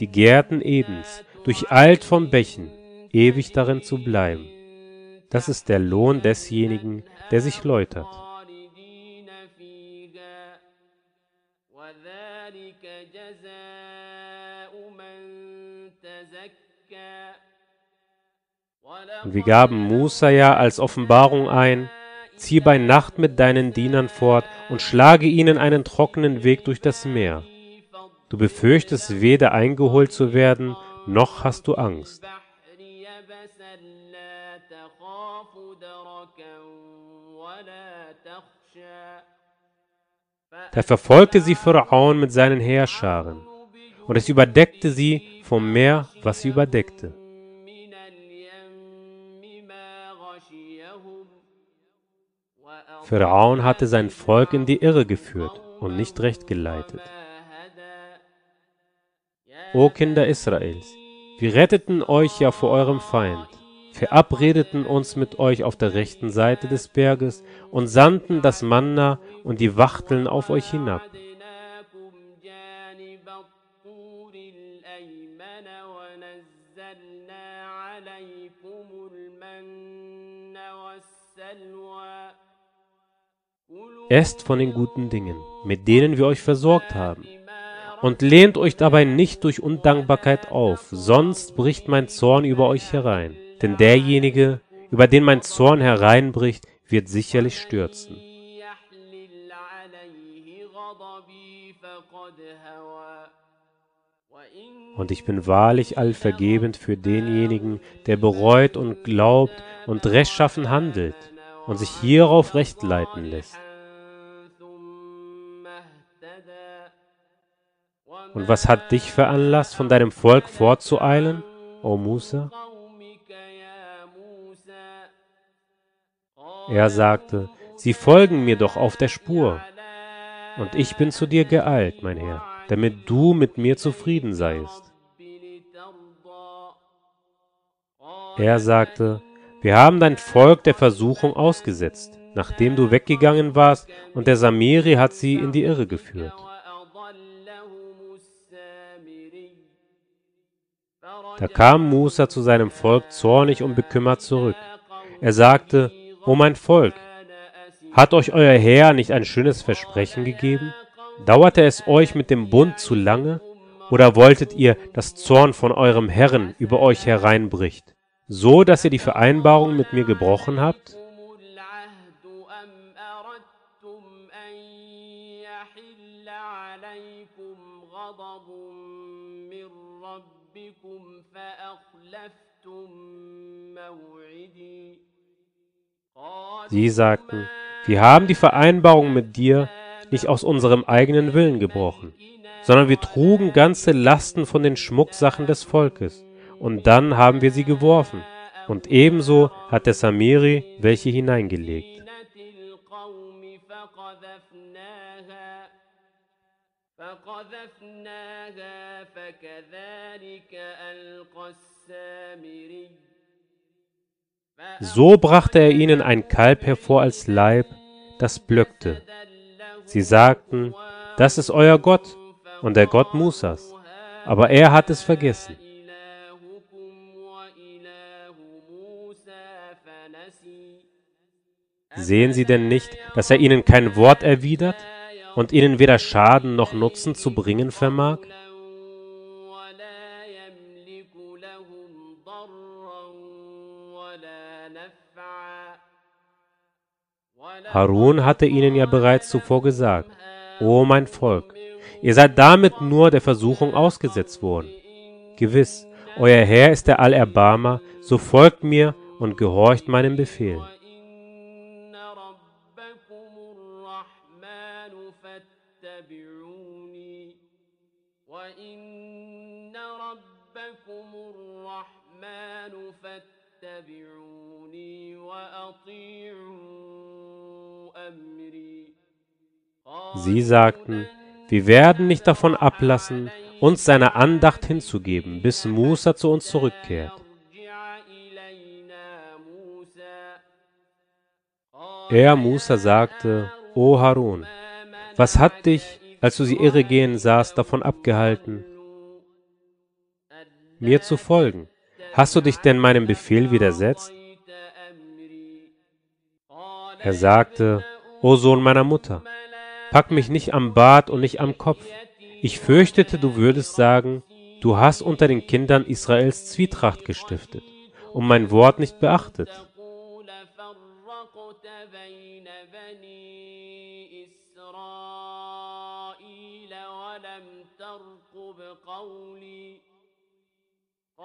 Die Gärten Edens, durcheilt von Bächen, ewig darin zu bleiben. Das ist der Lohn desjenigen, der sich läutert. Und wir gaben Musa ja als Offenbarung ein, zieh bei Nacht mit deinen Dienern fort und schlage ihnen einen trockenen Weg durch das Meer. Du befürchtest weder eingeholt zu werden, noch hast du Angst. Da verfolgte sie Pharaon mit seinen Heerscharen, und es überdeckte sie vom Meer, was sie überdeckte. Pharaon hatte sein Volk in die Irre geführt und nicht recht geleitet. O Kinder Israels, wir retteten euch ja vor eurem Feind verabredeten uns mit euch auf der rechten Seite des Berges und sandten das Manna und die Wachteln auf euch hinab. Esst von den guten Dingen, mit denen wir euch versorgt haben, und lehnt euch dabei nicht durch Undankbarkeit auf, sonst bricht mein Zorn über euch herein denn derjenige, über den mein Zorn hereinbricht, wird sicherlich stürzen. Und ich bin wahrlich allvergebend für denjenigen, der bereut und glaubt und rechtschaffen handelt und sich hierauf recht leiten lässt. Und was hat dich veranlasst, von deinem Volk vorzueilen, o Musa? Er sagte, Sie folgen mir doch auf der Spur. Und ich bin zu dir geeilt, mein Herr, damit du mit mir zufrieden seist. Er sagte, wir haben dein Volk der Versuchung ausgesetzt, nachdem du weggegangen warst, und der Samiri hat sie in die Irre geführt. Da kam Musa zu seinem Volk zornig und bekümmert zurück. Er sagte, O mein Volk, hat euch euer Herr nicht ein schönes Versprechen gegeben? Dauerte es euch mit dem Bund zu lange? Oder wolltet ihr, dass Zorn von eurem Herrn über euch hereinbricht, so dass ihr die Vereinbarung mit mir gebrochen habt? العهد أم أردتم أن يحل عليكم غضب من ربكم فأخلفتم موعدي Sie sagten, wir haben die Vereinbarung mit dir nicht aus unserem eigenen Willen gebrochen, sondern wir trugen ganze Lasten von den Schmucksachen des Volkes, und dann haben wir sie geworfen, und ebenso hat der Samiri welche hineingelegt. القوم فقذفناها فقذفناها فكذلك ألقى السامري So brachte er ihnen ein Kalb hervor als Leib, das blöckte. Sie sagten, das ist euer Gott und der Gott Musas, aber er hat es vergessen. Sehen Sie denn nicht, dass er ihnen kein Wort erwidert und ihnen weder Schaden noch Nutzen zu bringen vermag? Harun hatte ihnen ja bereits zuvor gesagt, O mein Volk, ihr seid damit nur der Versuchung ausgesetzt worden. Gewiss, euer Herr ist der Allerbarmer, so folgt mir und gehorcht meinem Befehl. وإن ربكم الرحمن فاتبعوني وإن ربكم الرحمن فاتبعوني وأطيعوا أمري Sie sagten, wir werden nicht davon ablassen, uns seiner Andacht hinzugeben, bis Musa zu uns zurückkehrt. Er, Musa, sagte, O Harun, was hat dich, als du sie irregehen sahst, davon abgehalten, mir zu folgen? Hast du dich denn meinem Befehl widersetzt? Er sagte, O Sohn meiner Mutter, pack mich nicht am Bart und nicht am Kopf. Ich fürchtete, du würdest sagen, du hast unter den Kindern Israels Zwietracht gestiftet und mein Wort nicht beachtet.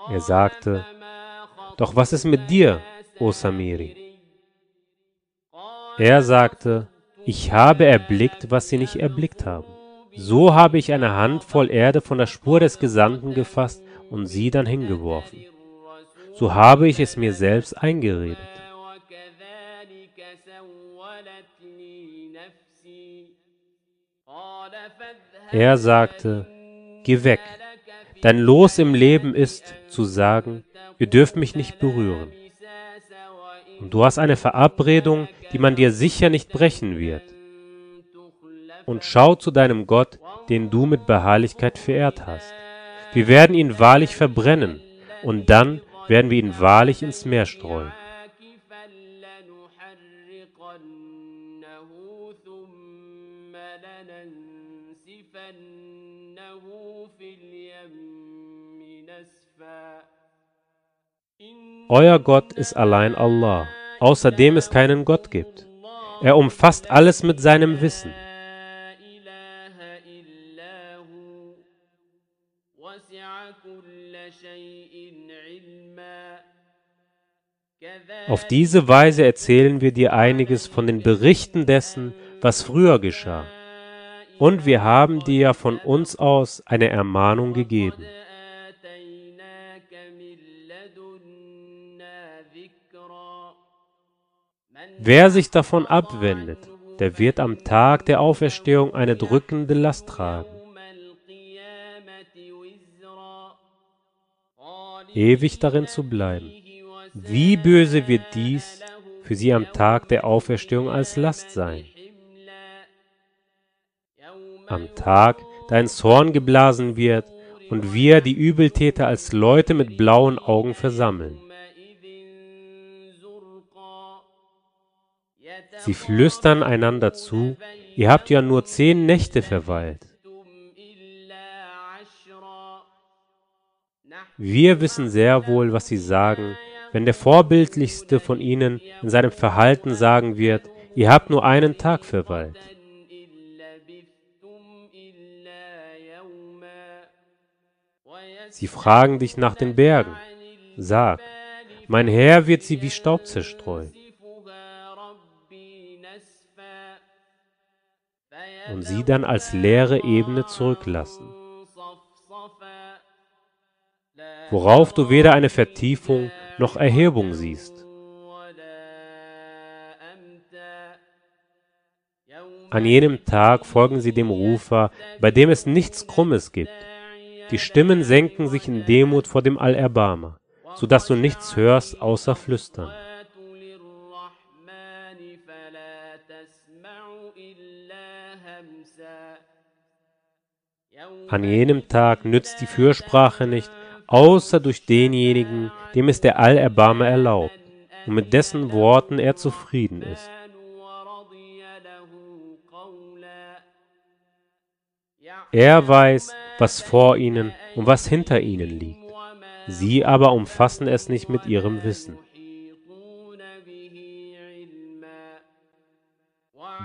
Er sagte, doch was ist mit dir, O Samiri? Er sagte, ich habe erblickt, was sie nicht erblickt haben. So habe ich eine Handvoll Erde von der Spur des Gesandten gefasst und sie dann hingeworfen. So habe ich es mir selbst eingeredet. Er sagte, Geh weg. Dein Los im Leben ist, zu sagen, ihr dürft mich nicht berühren. Und du hast eine Verabredung, die man dir sicher nicht brechen wird. Und schau zu deinem Gott, den du mit Beharrlichkeit verehrt hast. Wir werden ihn wahrlich verbrennen, und dann werden wir ihn wahrlich ins Meer streuen. Euer Gott ist allein Allah, außer dem es keinen Gott gibt. Er umfasst alles mit seinem Wissen. Auf diese Weise erzählen wir dir einiges von den Berichten dessen, was früher geschah. Und wir haben dir ja von uns aus eine Ermahnung gegeben. Wer sich davon abwendet, der wird am Tag der Auferstehung eine drückende Last tragen. Ewig darin zu bleiben. Wie böse wird dies für sie am Tag der Auferstehung als Last sein? Am Tag, da ins Horn geblasen wird und wir die Übeltäter als Leute mit blauen Augen versammeln. Sie flüstern einander zu, ihr habt ja nur zehn Nächte verweilt. Wir wissen sehr wohl, was sie sagen, wenn der Vorbildlichste von ihnen in seinem Verhalten sagen wird, ihr habt nur einen Tag verweilt. Sie fragen dich nach den Bergen. Sag, mein Herr wird sie wie Staub zerstreuen. Und sie dann als leere Ebene zurücklassen, worauf du weder eine Vertiefung noch Erhebung siehst. An jenem Tag folgen sie dem Rufer, bei dem es nichts Krummes gibt. Die Stimmen senken sich in Demut vor dem Allerbarmer, so dass du nichts hörst außer Flüstern. An jenem Tag nützt die Fürsprache nicht, außer durch denjenigen, dem es der Allerbarmer erlaubt und mit dessen Worten er zufrieden ist. Er weiß, was vor ihnen und was hinter ihnen liegt. Sie aber umfassen es nicht mit ihrem Wissen.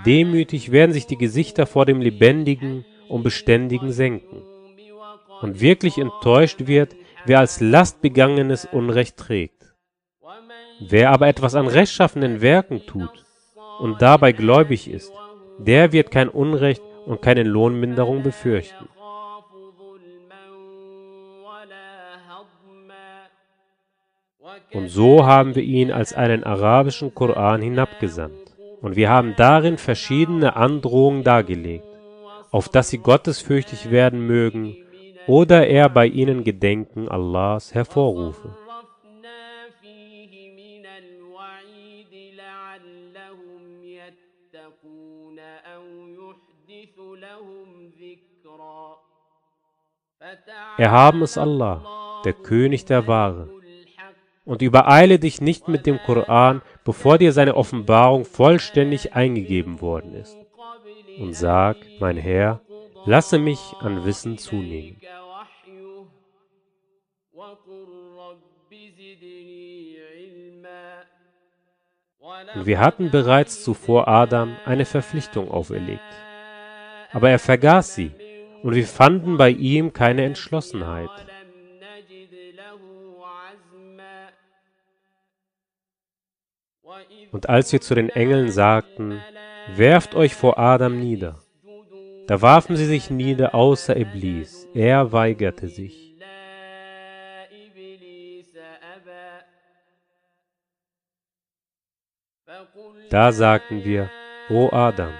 Demütig werden sich die Gesichter vor dem Lebendigen und Beständigen senken. Und wirklich enttäuscht wird, wer als Last begangenes Unrecht trägt. Wer aber etwas an rechtschaffenen Werken tut und dabei gläubig ist, der wird kein Unrecht und keine Lohnminderung befürchten. Und so haben wir ihn als einen arabischen Koran hinabgesandt. Und wir haben darin verschiedene Androhungen dargelegt, auf dass sie gottesfürchtig werden mögen oder er bei ihnen Gedenken Allahs hervorrufe. Erhaben ist Allah, der König der Ware. Und übereile dich nicht mit dem Koran, bevor dir seine Offenbarung vollständig eingegeben worden ist. Und sag, mein Herr, lasse mich an Wissen zunehmen. Und wir hatten bereits zuvor Adam eine Verpflichtung auferlegt. Aber er vergaß sie und wir fanden bei ihm keine Entschlossenheit. Und als wir zu den Engeln sagten, werft euch vor Adam nieder, da warfen sie sich nieder außer Iblis, er weigerte sich. Da sagten wir, O Adam,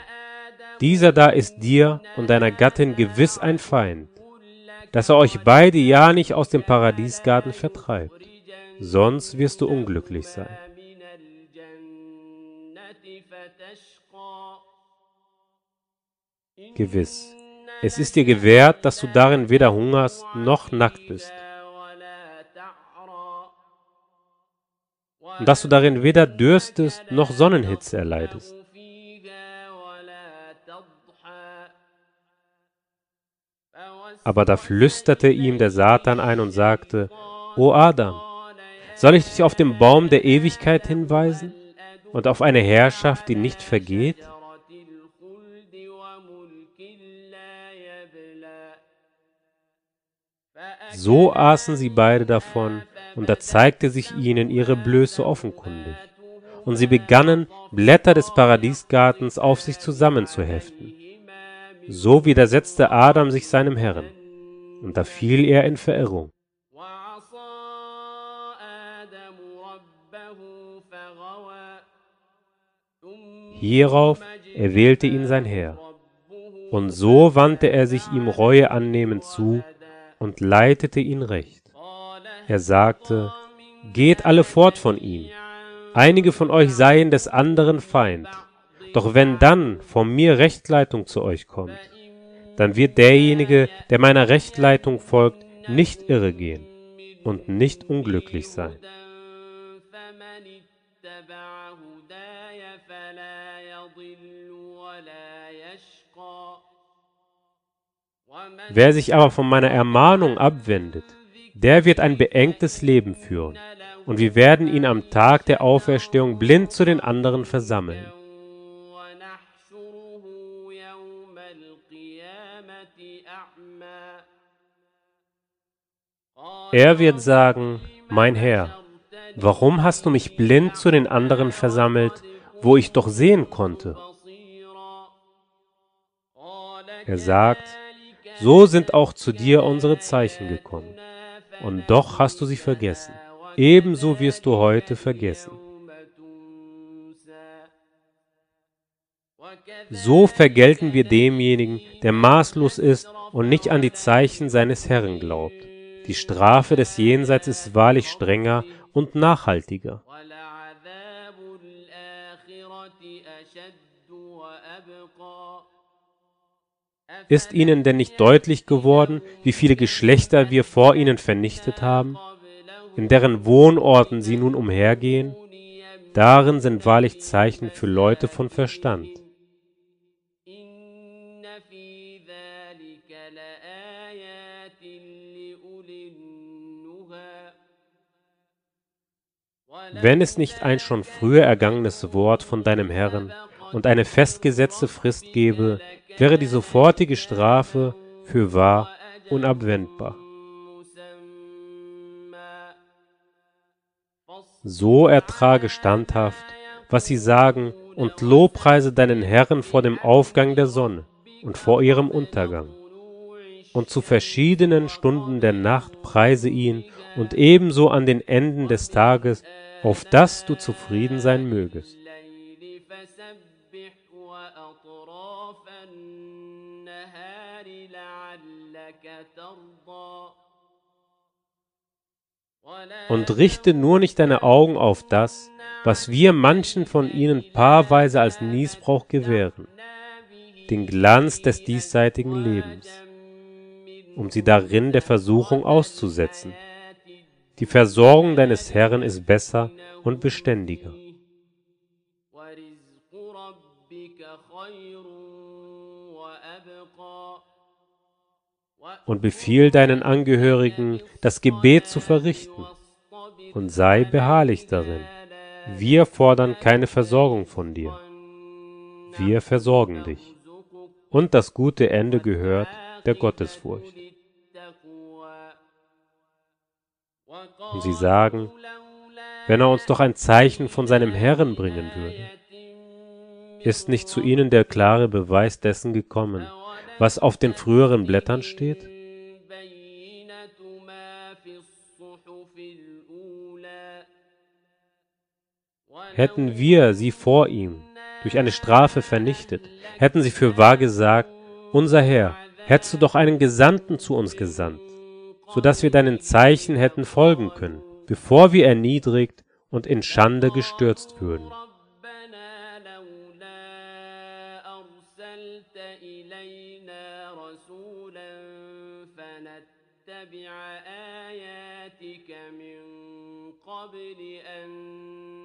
dieser da ist dir und deiner Gattin gewiss ein Feind, dass er euch beide ja nicht aus dem Paradiesgarten vertreibt, sonst wirst du unglücklich sein. Gewiss, es ist dir gewährt, dass du darin weder hungerst noch nackt bist. Und dass du darin weder dürstest noch Sonnenhitze erleidest. Aber da flüsterte ihm der Satan ein und sagte, O Adam, soll ich dich auf den Baum der Ewigkeit hinweisen und auf eine Herrschaft, die nicht vergeht? So aßen sie beide davon, und da zeigte sich ihnen ihre Blöße offenkundig. Und sie begannen, Blätter des Paradiesgartens auf sich zusammenzuheften. So widersetzte Adam sich seinem Herrn, und da fiel er in Verirrung. Hierauf erwählte ihn sein Herr, und so wandte er sich ihm Reue annehmend zu und leitete ihn recht. Er sagte, Geht alle fort von ihm, einige von euch seien des anderen Feind, doch wenn dann von mir Rechtleitung zu euch kommt, dann wird derjenige, der meiner Rechtleitung folgt, nicht irre gehen und nicht unglücklich sein. Wer sich aber von meiner Ermahnung abwendet, der wird ein beengtes Leben führen, und wir werden ihn am Tag der Auferstehung blind zu den anderen versammeln. Er wird sagen, Mein Herr, warum hast du mich blind zu den anderen versammelt, wo ich doch sehen konnte? Er sagt, so sind auch zu dir unsere Zeichen gekommen, und doch hast du sie vergessen. Ebenso wirst du heute vergessen. So vergelten wir demjenigen, der maßlos ist und nicht an die Zeichen seines Herrn glaubt. Die Strafe des Jenseits ist wahrlich strenger und nachhaltiger. Ist ihnen denn nicht deutlich geworden, wie viele Geschlechter wir vor ihnen vernichtet haben, in deren Wohnorten sie nun umhergehen? Darin sind wahrlich Zeichen für Leute von Verstand. Wenn es nicht ein schon früher ergangenes Wort von deinem Herrn, und eine festgesetzte Frist gebe, wäre die sofortige Strafe für wahr unabwendbar. So ertrage standhaft, was sie sagen, und lobpreise deinen Herrn vor dem Aufgang der Sonne und vor ihrem Untergang. Und zu verschiedenen Stunden der Nacht preise ihn und ebenso an den Enden des Tages, auf das du zufrieden sein mögest. Und richte nur nicht deine Augen auf das, was wir manchen von ihnen paarweise als Niesbrauch gewähren, den Glanz des diesseitigen Lebens, um sie darin der Versuchung auszusetzen. Die Versorgung deines Herrn ist besser und beständiger. Und befiehl deinen Angehörigen, das Gebet zu verrichten, und sei beharrlich darin. Wir fordern keine Versorgung von dir. Wir versorgen dich. Und das gute Ende gehört der Gottesfurcht. Und sie sagen, wenn er uns doch ein Zeichen von seinem Herrn bringen würde. Ist nicht zu ihnen der klare Beweis dessen gekommen, was auf den früheren Blättern steht? Hätten wir sie vor ihm durch eine Strafe vernichtet, hätten sie für wahr gesagt, unser Herr, hättest du doch einen Gesandten zu uns gesandt, sodass wir deinen Zeichen hätten folgen können, bevor wir erniedrigt und in Schande gestürzt würden. فنتبع آياتك من قبل أن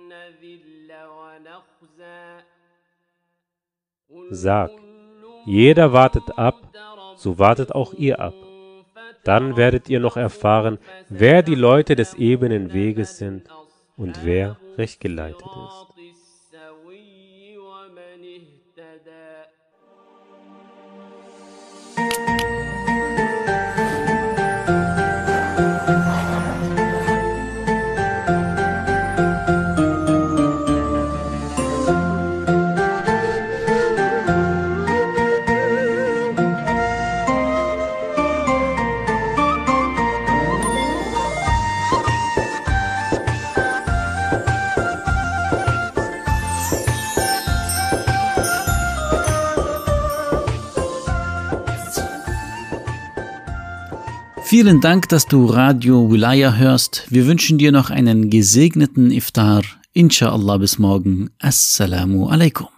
نذل ونخزى قل Sag, كل jeder wartet ab, so wartet auch ihr ab. Dann werdet ihr noch erfahren, wer die Leute des ebenen Weges sind und wer recht geleitet ist. Vielen Dank, dass du Radio Wilaya hörst. Wir wünschen dir noch einen gesegneten Iftar. Inshallah bis morgen. Assalamu alaikum.